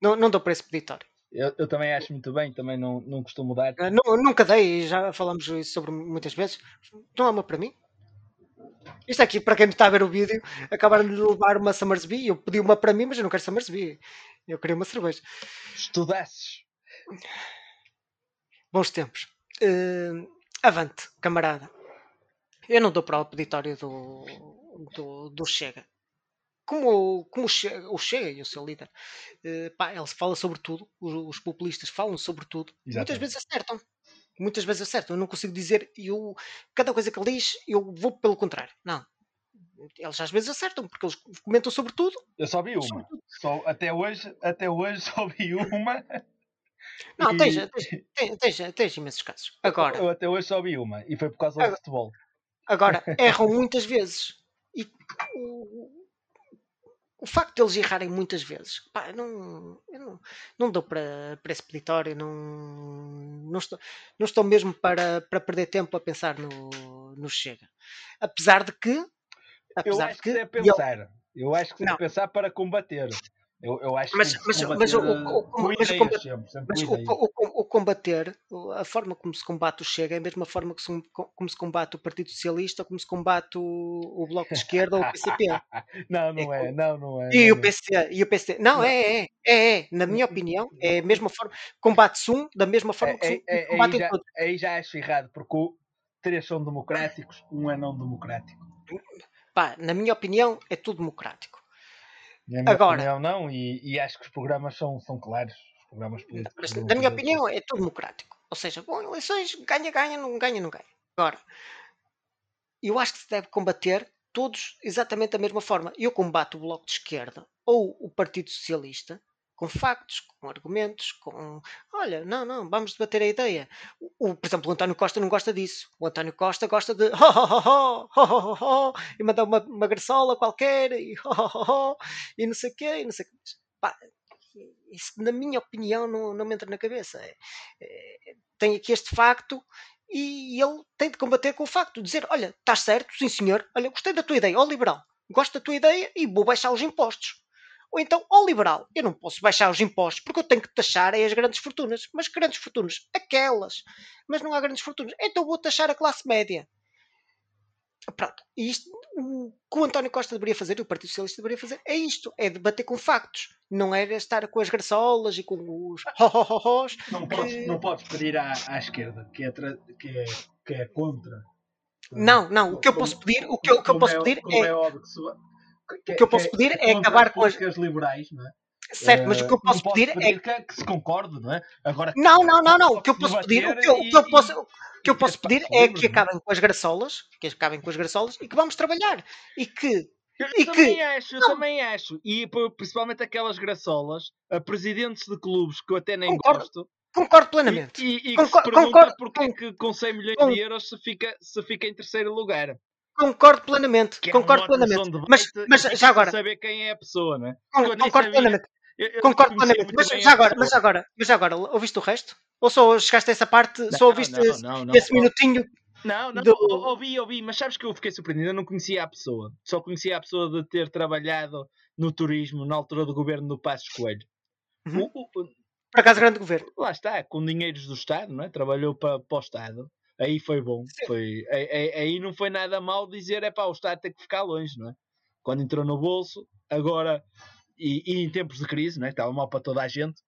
Não, não dou para esse peditório. Eu, eu, também acho muito bem, também não, não costumo dar. Uh, nunca dei, já falamos isso sobre muitas vezes. Não há uma para mim. Isto aqui, para quem está a ver o vídeo, acabaram de levar uma Summersby. Eu pedi uma para mim, mas eu não quero Summersby. Eu queria uma cerveja. Estudasses. Bons tempos. Uh, avante, camarada. Eu não dou para o peditório do, do, do Chega como, como o Chega e o seu líder, uh, pá, ele fala sobre tudo, os, os populistas falam sobre tudo, Exatamente. muitas vezes acertam. Muitas vezes acertam. Eu não consigo dizer, eu, cada coisa que ele diz, eu vou pelo contrário. Não. Eles às vezes acertam, porque eles comentam sobre tudo. Eu só vi uma. Só, até, hoje, até hoje só vi uma. Não, e... tens, tens, tens, tens, imensos casos. Agora, eu até hoje só vi uma e foi por causa do agora, futebol. Agora, erram muitas vezes. E o, o facto de eles errarem muitas vezes, pá, não, não, não dou para, para esse peditório, não, não, estou, não estou mesmo para, para perder tempo a pensar no, no Chega. Apesar de que. Apesar eu acho que, que é pensar. Eu, eu acho que é pensar para combater. Eu, eu acho mas, que mas, mas, o, o, mas, o, combater, mas o, combater, a forma como se combate o Chega é a mesma forma que se, como se combate o Partido Socialista, como se combate o, Bloco de Esquerda ou o PCP. não, não é, é não, não é. E não o PC, e o PC. Não, não. É, é, é, é, na minha opinião, é a mesma forma. Combate-se um da mesma forma que se é, combate aí já, Aí já acho errado, porque três são democráticos, um é não democrático. Pá, na minha opinião, é tudo democrático. Na minha Agora, opinião, não, e, e, acho que os programas são, são claros. Os programas políticos. Mas, na minha opinião, é tudo democrático. Ou seja, bom, eleições, ganha, ganha, não ganha, não ganha. Agora, eu acho que se deve combater todos exatamente da mesma forma. Eu combato o Bloco de Esquerda ou o Partido Socialista com factos, com argumentos, com. Olha, não, não, vamos debater a ideia. O, por exemplo, o António Costa não gosta disso. O António Costa gosta de e mandar uma, uma graçola qualquer e, e não sei o quê, e não sei o quê. Pá, isso, na minha opinião, não, não me entra na cabeça. É, é, tem aqui este facto e ele tem de combater com o facto, dizer, olha, estás certo, sim senhor, olha, gostei da tua ideia, ó liberal, gosto da tua ideia e vou baixar os impostos. Ou então, ao liberal, eu não posso baixar os impostos porque eu tenho que taxar as grandes fortunas. Mas grandes fortunas? Aquelas. Mas não há grandes fortunas. Então vou taxar a classe média. Pronto. E isto, o que o António Costa deveria fazer, e o Partido Socialista deveria fazer, é isto: é debater com factos. Não é estar com as graçolas e com os ho-ho-ho-hos. Não, que... podes, não podes pedir à, à esquerda, que é, que, é, que é contra. Não, não. O que eu posso pedir, o que eu, o que eu posso é pedir é, é, óbvio que se, que, o que eu posso pedir é, é acabar com as liberais, não é? Certo, mas o que eu posso, posso pedir, é que, que, se concorde, não é? Agora, não, não, não, não. O que eu posso pedir, o que eu, o que eu posso, o que eu posso pedir é que acabem com as graçolas, que acabem com as graçolas e que vamos trabalhar. E que eu, eu também que... acho, eu não. também acho. E principalmente aquelas graçolas, a presidentes de clubes que eu até nem concordo, gosto. Concordo plenamente. E, e, e concordo, que se concordo, porque que com 100 milhões de euros se fica, se fica em terceiro lugar. Concordo plenamente. Que concordo é plenamente. Mas, mas já agora. saber quem é a pessoa, não é? Concordo sabia, plenamente. Eu, eu concordo plenamente. Mas já, agora, mas, agora, mas agora, ouviste o resto? Ou só chegaste a essa parte? Não, só ouviste não, esse, não, esse minutinho? Não, não, do... ouvi, ouvi, mas sabes que eu fiquei surpreendido, eu não conhecia a pessoa. Só conhecia a pessoa de ter trabalhado no turismo na altura do governo do Passos Coelho. Uhum. O, o, Por acaso, grande governo. Lá está, com dinheiros do Estado, não é? Trabalhou para, para o Estado. Aí foi bom. Foi, aí, aí, não foi nada mal dizer é para o Estado ter que ficar longe, não é? Quando entrou no bolso, agora, e, e em tempos de crise, não é? Estava mal para toda a gente.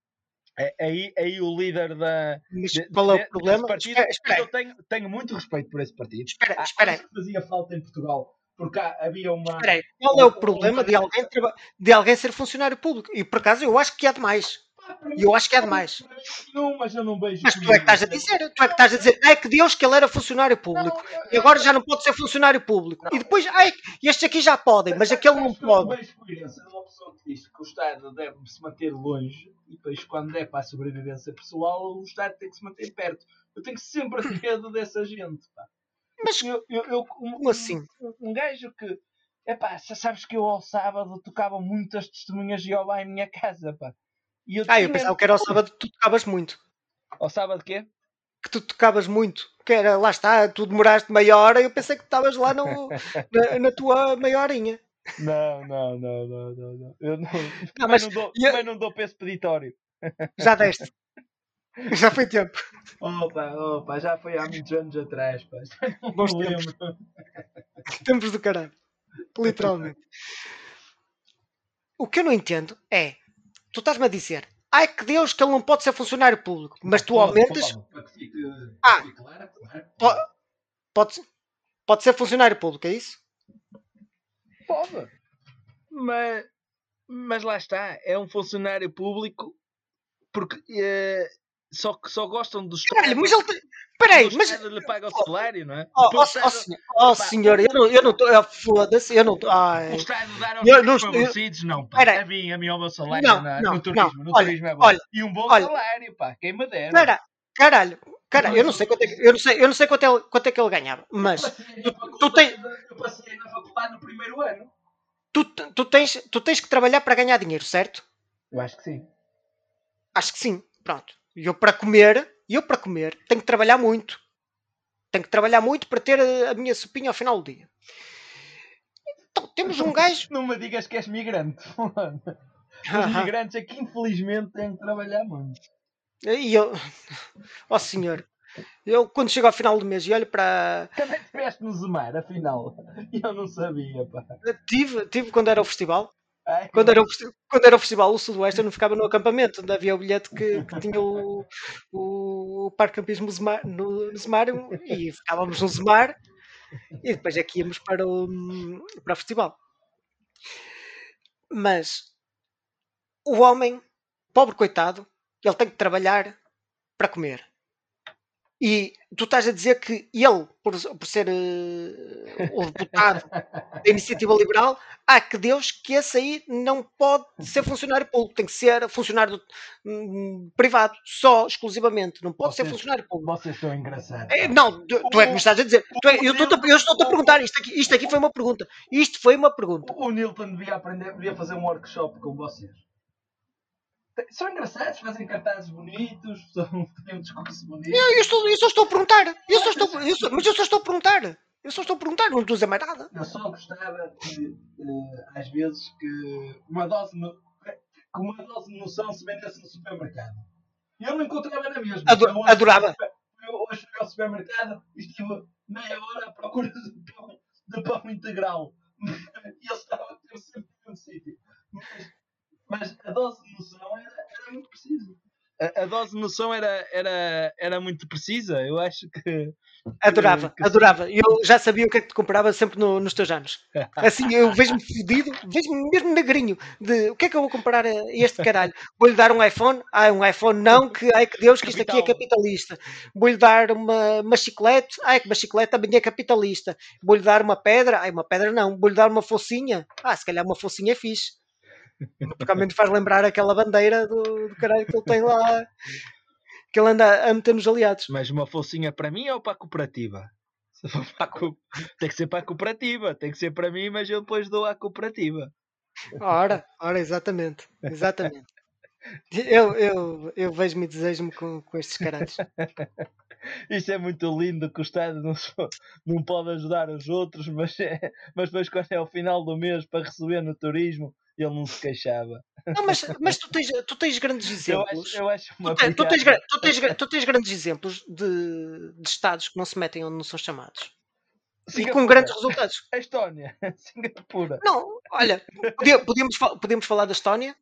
Aí, aí o líder da. Mas qual é o problema? Partido, espera, espera. Eu tenho, tenho muito respeito por esse partido. Espera, espera. Acho que fazia falta em Portugal. Porque havia uma. Espera aí. Qual é o problema de alguém, de alguém ser funcionário público? E por acaso eu acho que há demais. E eu acho que é demais. Não, mas eu não vejo. Mas tu é que estás a dizer, tu é que estás a dizer, é que Deus que ele era funcionário público. e agora já não pode ser funcionário público. E depois, ai, estes aqui já podem, mas aquele não pode. Vejo coerência numa pessoa que diz que o Estado deve se manter longe e depois, quando é para a sobrevivência pessoal, o Estado tem que se manter perto. Eu tenho sempre medo dessa gente. Pá. Mas eu, eu, eu um, assim? Um, um gajo que. É pá, sabes que eu ao sábado tocava muitas testemunhas de Jeová em minha casa, pá. Eu ah, eu pensava que era ao sábado que tu tocavas muito. Ao sábado quê? Que tu tocavas muito. Que era, lá está, tu demoraste meia hora e eu pensei que estavas lá no, na, na tua meia horinha. Não, não, não, não, não, não. Eu não, não mas, não dou, eu... também não dou para esse peditório. Já deste. Já foi tempo. Opa, opa, já foi há muitos anos atrás, pá. Bons tempos. tempos do caralho. Literalmente. O que eu não entendo é, tu estás-me a dizer, ai que Deus que ele não pode ser funcionário público, mas tu aumentas. Ah, pode, pode ser funcionário público, é isso? Pode. Mas, mas lá está, é um funcionário público porque é, só que só gostam dos Caralho, mas ele tem... Peraí, mas. lhe paga o salário, não é? Oh, oh, oh, senhor, eu não estou. Eu não tô, foda-se, eu não estou. O Estado dar aos eu, não, pá. A mim, a mim, ao meu salário não, no turismo. Não, no olha, turismo é bom. E um bom salário, pá. Quem me dera. Pera, caralho, Cara, eu não sei quanto é que, eu não sei, eu não sei quanto, é, quanto é que ele ganhava, mas tu, tu tens. Eu passei na faculdade no primeiro ano. Tu, tu, tens, tu tens que trabalhar para ganhar dinheiro, certo? Eu acho que sim. Acho que sim. Pronto. E eu para comer, eu para comer, tenho que trabalhar muito. Tenho que trabalhar muito para ter a, minha sopinha ao final do dia. Então, temos um gajo. Não me digas que és migrante. Os migrantes aqui, infelizmente, têm que trabalhar muito. E eu, ó oh, senhor, eu quando chego ao final do mês e olho para. Também estiveste no Zemar, afinal. Eu não sabia, pá. Tive, tive quando era o festival. Quando, era o, quando era o festival o Sudoeste, eu não ficava no acampamento, onde havia o bilhete que, que tinha o, o, o Parque Campismo no, no Zemar e ficávamos no Zemar e depois é íamos para o, para o festival. Mas o homem, pobre coitado, ele tem que trabalhar para comer. E tu estás a dizer que ele, por, por ser uh, o deputado da iniciativa liberal, há que Deus que esse aí não pode ser funcionário público, tem que ser funcionário um, privado, só, exclusivamente. Não pode vocês, ser funcionário público. Vocês estão engraçados. É, não, tu, tu, é que me estás a dizer. É, eu estou-te a perguntar, isto aqui, isto aqui foi uma pergunta. Isto foi uma pergunta. O Nilton devia aprender, devia fazer um workshop com vocês são engraçados, fazem cartazes bonitos, são, têm um discurso bonito. Eu, eu, estou, eu só estou a perguntar. Eu só estou, eu só, mas eu só estou a perguntar. Eu só estou a perguntar, não estou a dizer mais nada. Eu só gostava de, uh, às vezes, que uma dose, no, que uma dose de noção se vendesse no supermercado. Eu não encontrava na mesma. Ador então, adorava. Eu hoje fui ao supermercado e estive meia hora à procura de pão, de pão integral. e ele estava a ter sempre um sítio. Mas mas a dose de noção era, era muito precisa. A, a, dose de noção era, era, era muito precisa. Eu acho que Adorava, que, que adorava. Eu já sabia o que é que te comprava sempre no, nos teus anos. Assim, eu vejo-me fodido, vejo-me mesmo negrinho de o que é que eu vou comprar a este caralho? Vou-lhe dar um iPhone? Ah, um iPhone não, que ai que Deus, que isto aqui é capitalista. Vou-lhe dar uma, uma chiclete? Ai que uma chiclete também é capitalista. Vou-lhe dar uma pedra? Ai, uma pedra não. Vou-lhe dar uma focinha? Ah, se calhar uma focinha é fixe. Porque ao menos faz lembrar aquela bandeira do, do caralho que ele tem lá que ele anda a meter nos aliados. Mas uma focinha para mim ou para a cooperativa? Tem que ser para a cooperativa, tem que ser para mim, mas eu depois dou à cooperativa. Ora, ora, exatamente, exatamente. Eu, eu, eu vejo-me e desejo-me com, com estes caras. Isto é muito lindo que o Estado não, não pode ajudar os outros, mas, é, mas depois quando é o final do mês para receber no turismo, ele não se queixava. Não, mas, mas tu, tens, tu tens grandes exemplos. Eu acho, eu acho uma tu, tens, tu, tens, tu, tens, tu, tens, grandes exemplos de, de estados que não se metem onde não são chamados. Singapura. E com grandes resultados. A Estónia, Singapura. Não, olha, podíamos, podíamos falar da Estónia,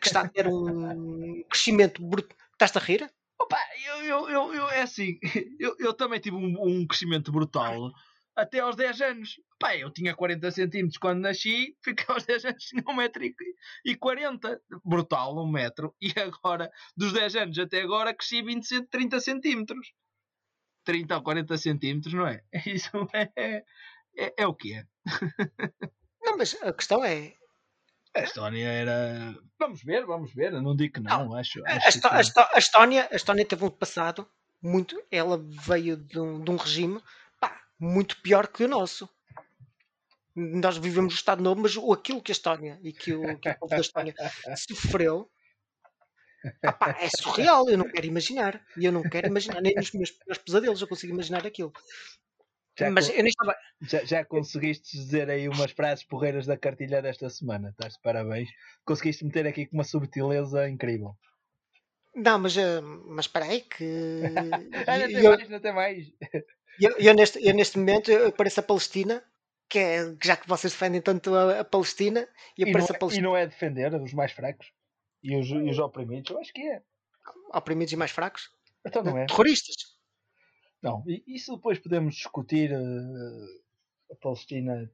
que está a ter um crescimento bruto. Estás-te a rir? Opa, eu, eu, eu, eu, é assim, eu, eu também tive um, um crescimento brutal até aos 10 anos. Pá, eu tinha 40 centímetros quando nasci, fiquei aos 10 anos tinha 1,40m. Brutal, 1 metro. E agora, dos 10 anos até agora, cresci 20, 30 centímetros. 30 ou 40 centímetros, não é? Isso é, é, é o que é. Não, mas a questão é. A Estónia era. Vamos ver, vamos ver. Eu não digo que não, não acho. acho a, que... a, Estónia, a Estónia teve um passado muito. Ela veio de um, de um regime muito pior que o nosso. Nós vivemos o Estado Novo, mas aquilo que a Estónia e que o, que o povo da Estónia sofreu é surreal. Eu não quero imaginar. E eu não quero imaginar, nem nos meus pesadelos eu consigo imaginar aquilo. Já, mas eu nem estava... já, já conseguiste dizer aí umas frases porreiras da cartilha desta semana. Estás de parabéns. Conseguiste meter aqui com uma subtileza incrível. Não, mas, uh, mas espera aí que. não tem eu... mais, não tem mais. Eu, eu, neste, eu neste momento eu pareço a Palestina, que é, já que vocês defendem tanto a, a Palestina, e, não, a Palestina. É, e não é defender os mais fracos e os, e os oprimidos, eu acho que é. Oprimidos e mais fracos? Então não é. Terroristas. Não, isso depois podemos discutir. Uh, a Palestina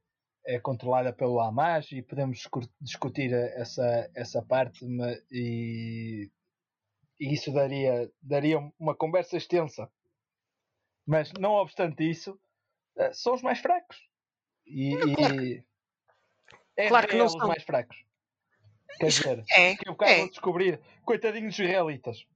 é controlada pelo Hamas e podemos discutir essa, essa parte e, e isso daria, daria uma conversa extensa mas não obstante isso, uh, são os mais fracos. E, não, claro, e... É claro que não são os mais fracos. Quer dizer, é, que eu é. de descobrir, coitadinhos israelitas.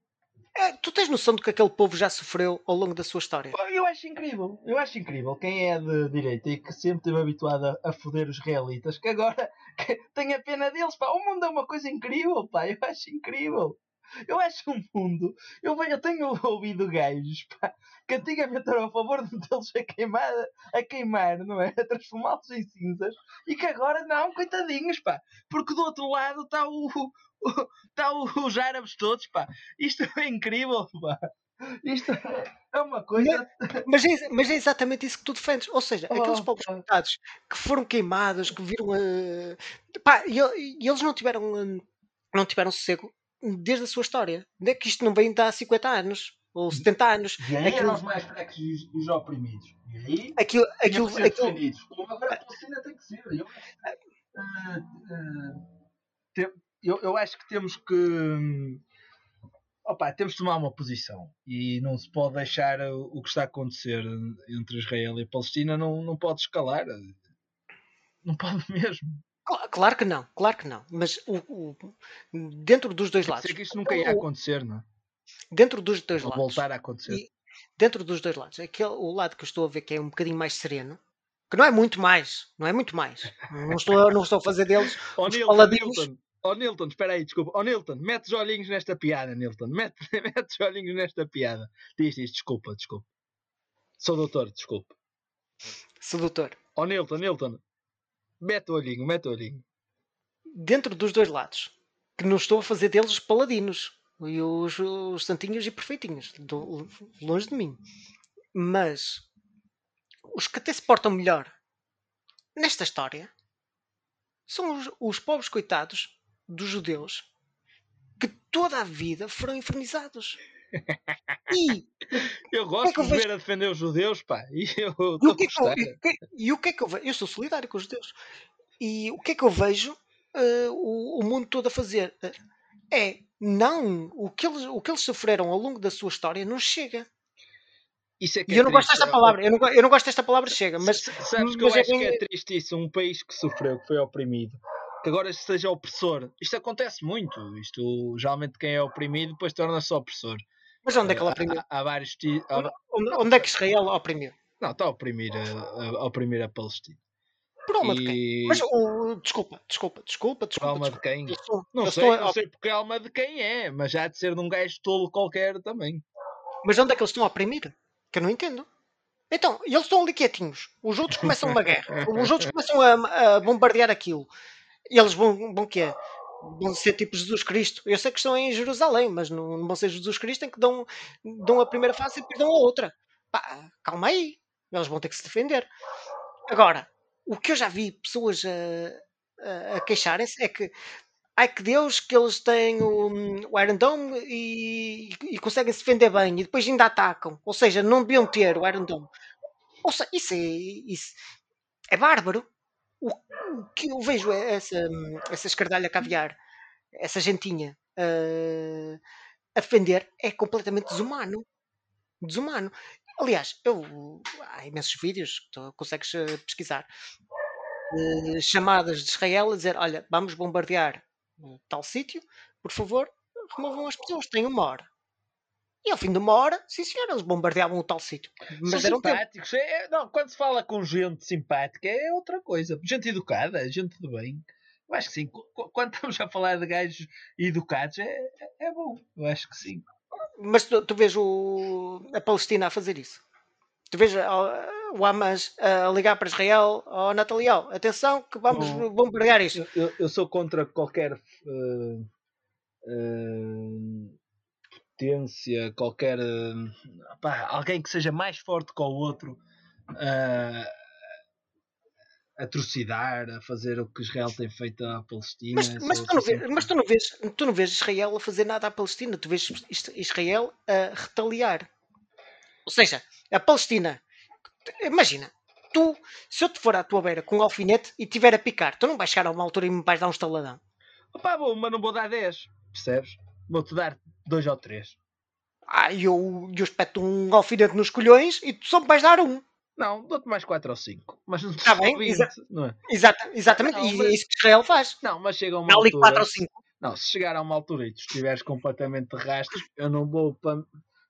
É, tu tens noção do que aquele povo já sofreu ao longo da sua história? Eu acho incrível, eu acho incrível. Quem é de direita e que sempre esteve habituado a, a foder os israelitas, que agora que tem a pena deles, pá. O mundo é uma coisa incrível, pá. Eu acho incrível. Eu acho um mundo. Eu, eu tenho ouvido gajos pá, que antigamente eram a favor de metê-los a queimar, a queimar, não é? A transformá-los em cinzas e que agora não, coitadinhos, pá. Porque do outro lado está o, o, tá os árabes todos, pá. Isto é incrível, pá. Isto é uma coisa. Mas, mas, é, mas é exatamente isso que tu defendes. Ou seja, oh, aqueles povos coitados que foram queimados, que viram. Uh, pá, e, e, eles não tiveram. Uh, não tiveram sossego desde a sua história. Não é que isto não vem de há 50 anos ou 70 anos. E aí aquilo... eram os mais fracos e os oprimidos. E aí aquilo, aquilo, aquilo... agora a Palestina tem que ser. Eu, uh, uh, eu, eu acho que temos que. Opa, temos de tomar uma posição e não se pode deixar o que está a acontecer entre Israel e Palestina não, não pode escalar. Não pode mesmo. Claro que não, claro que não. Mas o, o dentro dos dois lados. Sei que isto nunca ia acontecer, não é? Dentro dos dois Ou lados. voltar a acontecer. E dentro dos dois lados. Aquele, o lado que eu estou a ver que é um bocadinho mais sereno, que não é muito mais, não é muito mais. Não estou, não estou a fazer deles oh, os Nilton, Nilton, oh Nilton, espera aí, desculpa. Oh Nilton, mete os olhinhos nesta piada, Nilton. Mete, mete os olhinhos nesta piada. Diz, diz, desculpa, desculpa. Sou doutor, desculpa. Sou doutor. Oh Nilton, Nilton, Mete o olhinho, mete o olhinho. Dentro dos dois lados. Que não estou a fazer deles os paladinos. E os, os santinhos e perfeitinhos. Do, longe de mim. Mas os que até se portam melhor nesta história são os, os pobres coitados dos judeus que toda a vida foram infernizados. E eu gosto é de ver a defender os judeus, pá. E, eu e, o que é que eu, e, o que é que eu vejo? Eu sou solidário com os judeus. E o que é que eu vejo uh, o, o, mundo todo a fazer? Uh, é, não, o que, eles, o que eles sofreram ao longo da sua história não chega. Isso é que e é eu não gosto desta palavra, eu não, eu não gosto desta palavra chega, mas. Sabes que mas eu é acho bem... que é triste isso, um país que sofreu, que foi oprimido, que agora seja opressor. Isto acontece muito. Isto, geralmente quem é oprimido depois torna-se opressor. Mas onde é que ele oprimiu? Há, há vários. Há... Onde, onde, é que Israel oprimiu? Não, está a oprimir a, a, oprimir a Palestina. Por alma e... de quem? Mas, oh, desculpa, desculpa, desculpa, desculpa. Por alma desculpa. de quem? Sou, não sei, não sei porque alma de quem é, mas já há de ser de um gajo tolo qualquer também. Mas onde é que eles estão a oprimir? Que eu não entendo. Então, eles estão ali quietinhos. Os outros começam uma guerra. Os outros começam a, a bombardear aquilo. E eles vão, vão quê? Vão ser tipo Jesus Cristo. Eu sei que estão em Jerusalém, mas não, vão ser Jesus Cristo em que dão, dão a primeira fase e depois dão a outra. Pá, calma aí. Eles vão ter que se defender. Agora, o que eu já vi pessoas a, a, a queixarem-se é que ai que Deus que eles têm o, o Iron Dome e, e, conseguem se defender bem e depois ainda atacam. Ou seja, não deviam ter o Iron Dome. Ou seja, isso é, isso é bárbaro. O, o que eu vejo é essa, essa escardalha caviar, essa gentinha uh, a defender é completamente desumano. Desumano. Aliás, eu, há imensos vídeos que tu consegues eh, pesquisar. Uh, chamadas de Israel a dizer: Olha, vamos bombardear tal sítio, por favor, removam as pessoas, têm uma hora. E ao fim de uma hora, sim senhor, eles bombardeavam o tal sítio. Mas São simpáticos. É, não, quando se fala com gente simpática é outra coisa. Gente educada, gente de bem. Eu acho que sim. Quando estamos a falar de gajos educados é, é, é bom. Eu acho que sim. Mas tu, tu vês o, a Palestina a fazer isso? Tu vês o Hamas a ligar para Israel, ó oh, Nataliel, atenção que vamos bombardear isto. Eu, eu, sou contra qualquer uh, uh, potência, qualquer pá, alguém que seja mais forte que o outro a trucidar, a fazer o que Israel tem feito à Palestina. Mas, mas, tu, não vês, mas tu, não vês, tu não vês Israel a fazer nada à Palestina, tu vês Israel a retaliar. Ou seja, a Palestina, imagina, tu, se eu te for à tua beira com um alfinete e tiver a picar, tu não vais chegar a uma altura e me vais dar um estaladão. Opa, bom, mas não vou dar 10, percebes? Vou-te dar 2 ou 3. Ah, eu, eu espeto um alfinete nos colhões e tu só me vais dar um. Não, dou-te mais 4 ou 5. Mas não Está bem, 20, exa não é? exata, exatamente. Não, e mas... é isso que Israel faz. Não, mas chega a uma altura. 4 ou 5. Não, se chegar a uma altura e tu estiveres completamente de rastros, eu não vou para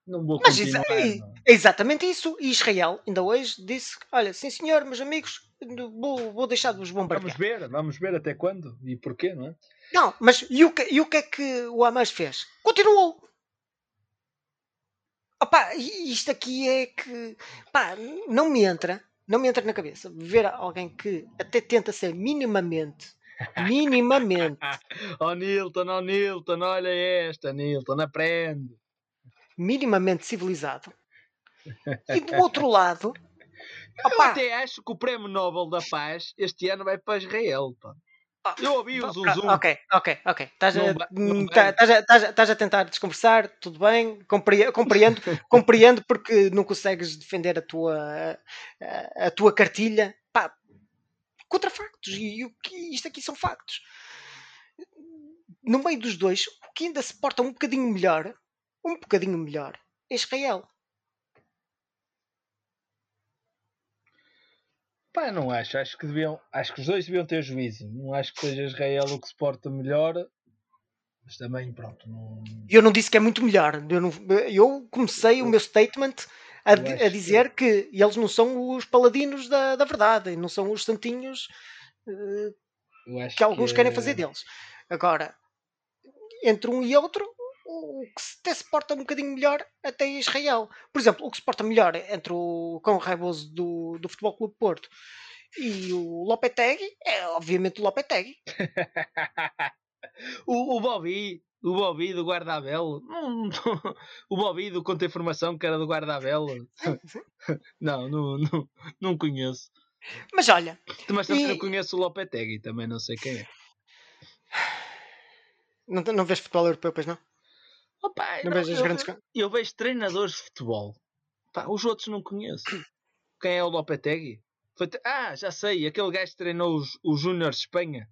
não vou Mas isso, é, é exatamente isso. E Israel ainda hoje disse: Olha, sim senhor, meus amigos, vou, vou deixar de vos bombardear. Vamos ver, vamos ver até quando e porquê, não é? Não, mas e o que, e o que é que o Hamas fez? Continuou. Opa, isto aqui é que pá, não me entra, não me entra na cabeça ver alguém que até tenta ser minimamente, minimamente. oh Nilton, oh Nilton, olha esta, Nilton, aprende minimamente civilizado. E do outro lado, opa, eu até acho que o Prémio Nobel da Paz este ano vai para Israel. Pá. Ah, eu ouvi o Zoom Zoom. Ok, ok, ok. Estás a, a, tentar desconversar, tudo bem, compreendo, compreendo, compreendo porque não consegues defender a tua, a, a tua cartilha pá, contra factos. E, o que isto aqui são factos. No meio dos dois, o que ainda se porta um bocadinho melhor um bocadinho melhor Israel. Pá, não acho. Acho que deviam. Acho que os dois deviam ter juízo. Não acho que seja Israel o que se porta melhor. Mas também, pronto. Não... Eu não disse que é muito melhor. Eu, não, eu comecei o meu statement a, a dizer que... que... eles não são os paladinos da, da verdade. Não são os santinhos uh, que alguns que... querem fazer deles. Agora, entre um e outro, o que até se porta um bocadinho melhor até Israel. Por exemplo, o que se porta melhor entre o cão raivoso do, do Futebol Clube Porto e o Lopetegui é obviamente o Lopetegui. o, o Bobby, o Bobby do Guardabelo, o Bobby do Conta Informação que era do Guardabelo. não, não, não, não conheço. Mas olha. Mas também e... não conheço o Lopetegui, também não sei quem é. Não, não vês futebol europeu, pois não? Opa, não, não, vejo eu, grandes... eu vejo treinadores de futebol. Pá, os outros não conheço. Quem é o Lopetegui? Foi... Ah, já sei, aquele gajo que treinou os, os Júniores de Espanha.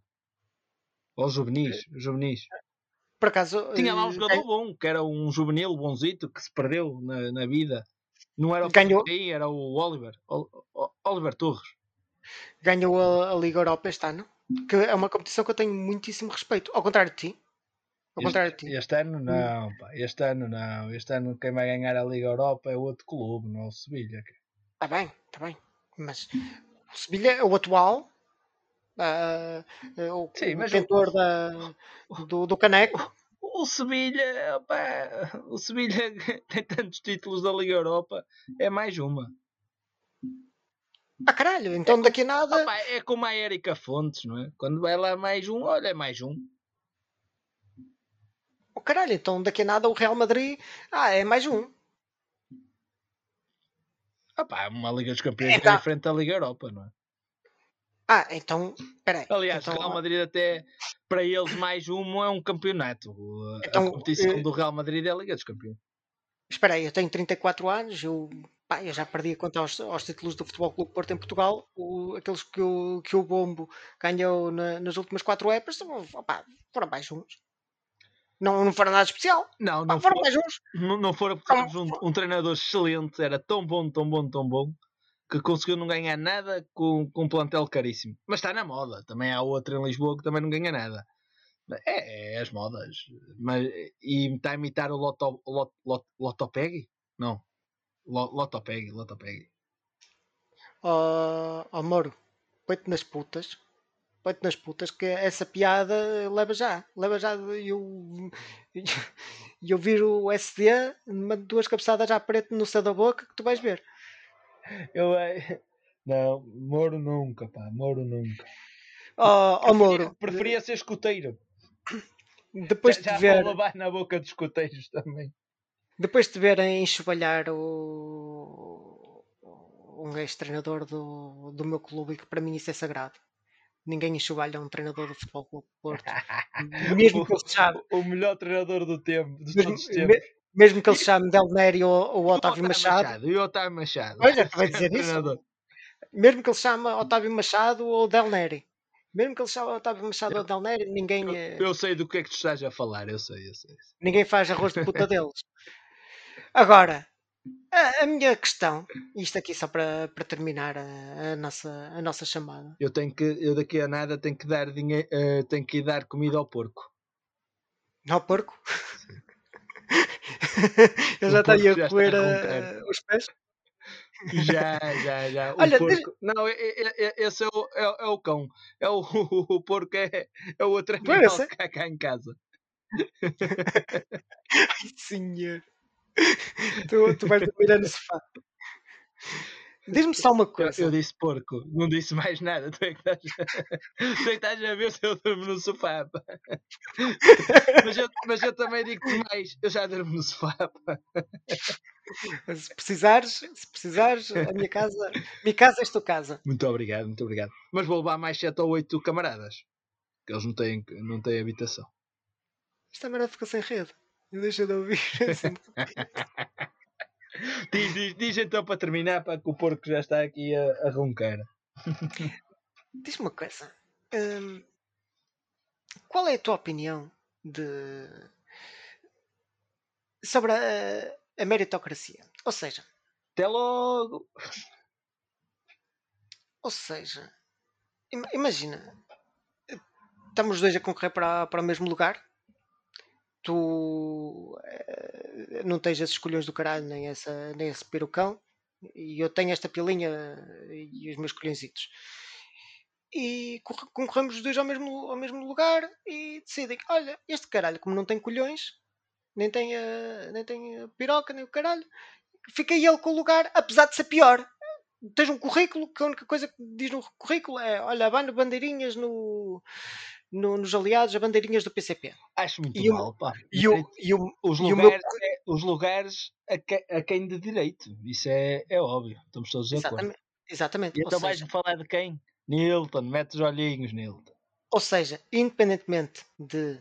Ou os juvenis, os eh, juvenis. Por acaso. Tinha lá um eh, jogador bom, que era um juvenil bonzito que se perdeu na, na vida. Não era o Ganhou... era o Oliver. O, o, Oliver Torres. Ganhou a, a, Liga Europa este ano. Que é uma competição que eu tenho muitíssimo respeito. Ao contrário de ti. Ao este, contrário ti. Este ano não, pá. Este ano não. Este ano quem vai ganhar a Liga Europa é o outro clube, não é o Sevilha. Está bem, está bem. Mas o Sevilha é o atual. Uh, o, Sim, detentor o... da, do, do caneco. O Sevilha, opa, o Sevilha tem tantos títulos da Liga Europa, é mais uma. Ah, caralho, então é daqui a nada. Opa, é como a Érica Fontes, não é? Quando vai lá mais um, olha, é mais um. Oh, caralho, então daqui a nada o Real Madrid, ah, é mais um. Opa, uma Liga dos Campeões então... é diferente da Liga Europa, não é? Ah, então, peraí. Aliás, então, o Real Madrid até, para eles, mais um é um campeonato. Então, a competição eu... do Real Madrid é a Liga dos Campeões. Espera aí, eu tenho 34 anos, eu, pá, eu já perdi a conta aos, aos, títulos do Futebol Clube Porto em Portugal, o, aqueles que o, que o Bombo ganhou na, nas últimas 4 épocas, opá, foram mais uns. Não, não foram nada especial. Não, não foram for, mais uns. Não, não foram porque um, um treinador excelente, era tão bom, tão bom, tão bom que conseguiu não ganhar nada com, com um plantel caríssimo. Mas está na moda. Também há outra em Lisboa que também não ganha nada. É, é as modas. Mas, e está a imitar o Loto, Lot, Lot, Lotopeg? Não. Lotopeg, Lotopeg. Ó oh, oh, Moro, põe-te nas putas. Põe-te nas putas que essa piada leva já. Leva já. Eu, eu viro o SD, duas cabeçadas já preto no céu da boca que tu vais ver. Eu, eh, não, Moro nunca, pá, Moro nunca. Oh, oh Moro. Preferia ser escoteiro. Depois já, de ver. Já na boca dos escoteiros também. Depois de verem enxovalhar o. um ex-treinador do, do meu clube, e que para mim isso é sagrado. Ninguém enxovalha um treinador do Futebol Clube Porto. Mesmo que ele chame. O melhor treinador do tempo, de todos os tempos. Mesmo que ele se chame Del Neri ou, ou Otávio Machado. Machado. E o Otávio Machado. É, vai dizer isso. Mesmo que ele se chame Otávio Machado ou Del Neri. Mesmo que ele chame Otávio Machado eu, ou Del Neri, ninguém. Eu, eh, eu, sei do que é que tu estás a falar, eu sei, eu sei. Ninguém faz arroz de puta deles. Agora, a, a, minha questão, isto aqui só para, para terminar a, a, nossa, a nossa chamada. Eu tenho que, eu daqui a nada tenho que dar dinheiro, uh, tenho que dar comida ao porco. Ao porco? Eu já estaria a comer uh, os pés. Já, já, já. O Olha, porco... Não, esse é o, é, é, o cão. É o, o porco é, é o outro animal que cá, cá em casa. Ai, senhor. Tu, tu vais dormir no sofá. Diz-me só uma coisa. Eu, eu, disse porco, não disse mais nada. Tu é que estás, tu é que estás a ver se eu durmo no sofá. mas, eu, mas eu também digo mais, eu já durmo no sofá. Se precisares, se precisares, a minha casa, minha casa é tua casa. Muito obrigado, muito obrigado. Mas vou levar mais 7 ou 8 camaradas, que eles não têm, não têm habitação. Esta merda ficou sem rede. Deixa de ouvir. diz, diz, diz, então para terminar, para que o porco já está aqui a, a roncar. Diz-me uma coisa. Hum, qual é a tua opinião de sobre a, a meritocracia? Ou seja, até logo. Ou seja, imagina, estamos os dois a concorrer para, para o mesmo lugar tu eh, não tens esses colhões do caralho, nem, essa, nem esse perucão, e eu tenho esta pilinha e os meus colhõezitos. E concorremos os dois ao mesmo, ao mesmo lugar e decidem: olha, este caralho, como não tem colhões, nem tem, a, nem tem a piroca, nem o caralho, fica ele com o lugar, apesar de ser pior. Tens um currículo que a única coisa que diz no currículo é: olha, abano bandeirinhas no, no, nos aliados a bandeirinhas do PCP. Acho muito e mal, pá. E, o, e, o, os, lugares, meu... é, os lugares a, que, a, quem de direito. Isso é, é óbvio. Estamos todos de acordo. Exatamente. E então seja... vais-me falar de quem? Nilton, mete os olhinhos, Nilton. Ou seja, independentemente de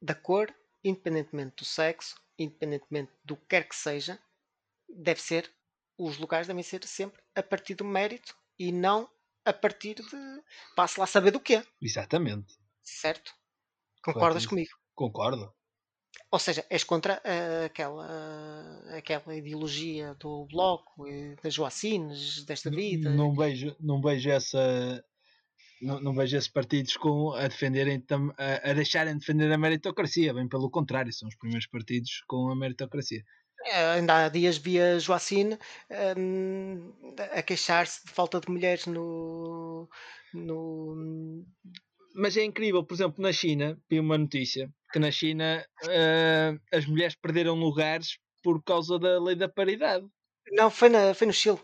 da cor, independentemente do sexo, independentemente do que quer que seja, deve ser, os lugares devem ser sempre a partir do mérito e não a partir de passe lá saber do quê. Exatamente. Certo? Concordas comigo? Concordo. Ou seja, és contra uh, aquela, uh, aquela ideologia do Bloco, das Joacines, desta vida. Não, não vejo, não vejo essa. Não, não vejo esses partidos com, a defenderem a, a deixarem de defender a meritocracia, bem pelo contrário, são os primeiros partidos com a meritocracia. É, ainda há dias via Joacine um, a queixar-se de falta de mulheres no, no. Mas é incrível, por exemplo, na China, vi uma notícia que na China uh, as mulheres perderam lugares por causa da lei da paridade. Não, foi, na, foi no Chile.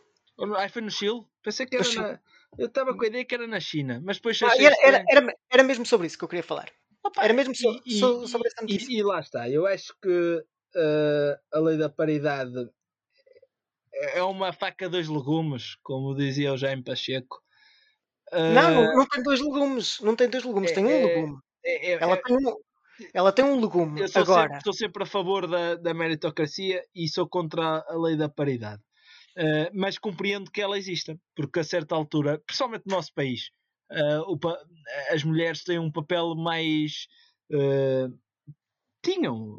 Ah, foi no Chile? Pensei que era na. Eu estava com a ideia que era na China, mas depois ah, era, era, era, era, mesmo sobre isso que eu queria falar. Opa, era mesmo so, e, so, sobre essa notícia. E, e, lá está, eu acho que uh, a lei da paridade é uma faca dos legumes, como dizia o Jaime Pacheco. Uh, não, não tem dois legumes, não tem dois legumes, é, tem um é, legume. É, é, ela, tem um, ela tem um legume. Eu sou agora. Sempre, sou sempre a favor da, da meritocracia e sou contra a lei da paridade. Uh, mas compreendo que ela exista, porque a certa altura, principalmente no nosso país, uh, as mulheres têm um papel mais. Tinham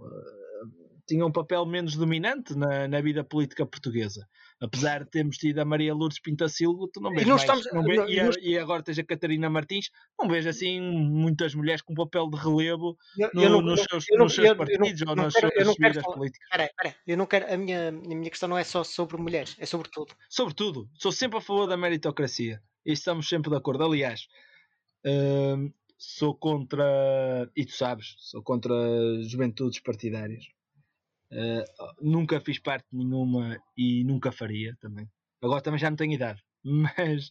tinha um papel menos dominante na, na vida política portuguesa. Apesar de termos tido a Maria Lourdes Pintacilgo, tu não vês mais. Estamos, não vês, não, e, a, e, agora tens a Catarina Martins, não vejo assim muitas mulheres com papel de relevo eu, no, eu não, nos seus, nos seus partidos ou nas suas vidas políticas. Peraí, peraí, eu não quero, a minha, a minha questão não é só sobre mulheres, é sobre tudo. Sobre tudo. Sou sempre a favor da meritocracia. E estamos sempre de acordo. Aliás, hum, sou contra, e tu sabes, sou contra juventudes partidárias. Uh, nunca fiz parte de nenhuma e nunca faria também. Agora também já não tenho idade, mas,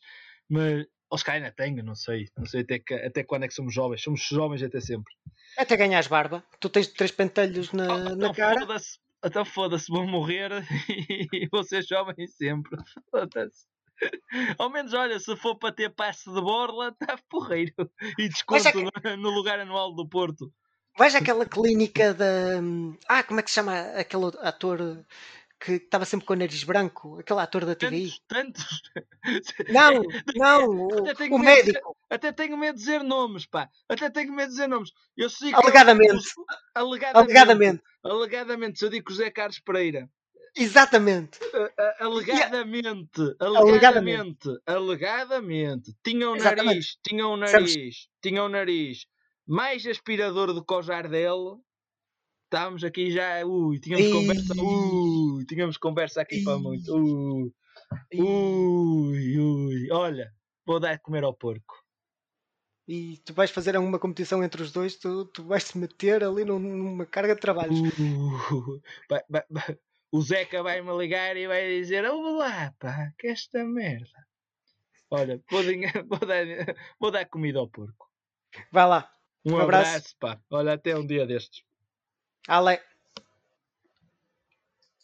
mas ou se calhar ainda tenho, não sei. Não sei até, que, até quando é que somos jovens. Somos jovens até sempre. Até ganhas barba. Tu tens três pentelhos na, oh, na então cara. Foda-se, então foda-se, vou morrer e vou ser jovem sempre. Foda-se. Ao menos, olha, se for para ter passe de borla, está porreiro. E desconto é que... no lugar anual do Porto. Vais àquela clínica da. Ah, como é que se chama aquele ator que estava sempre com o nariz branco? Aquele ator da TVI? Tantos, tantos. Não, não, o, o médico. Dizer, até tenho medo de dizer nomes, pá. Até tenho medo de dizer nomes. Eu sei alegadamente. Eu, alegadamente. Alegadamente. Alegadamente. Se eu digo José Carlos Pereira. Exatamente. Uh, alegadamente, alegadamente, alegadamente, tinha o nariz, tinha o nariz, tinha o nariz mais aspirador do que o Jardel, estávamos aqui já, ui, tínhamos Ei. conversa, ui, tínhamos conversa aqui Ei. para muito, ui, ui, ui, olha, vou dar de comer ao porco. E tu vais fazer alguma competição entre os dois, tu, tu vais te meter ali numa carga de trabalhos. Uh, vai, vai, vai. O Zeca vai-me ligar e vai dizer: Olá, pá, que esta merda. Olha, vou, vou, dar, vou dar comida ao porco. Vai lá. Um, um abraço. abraço, pá. Olha, até um dia destes. Ale.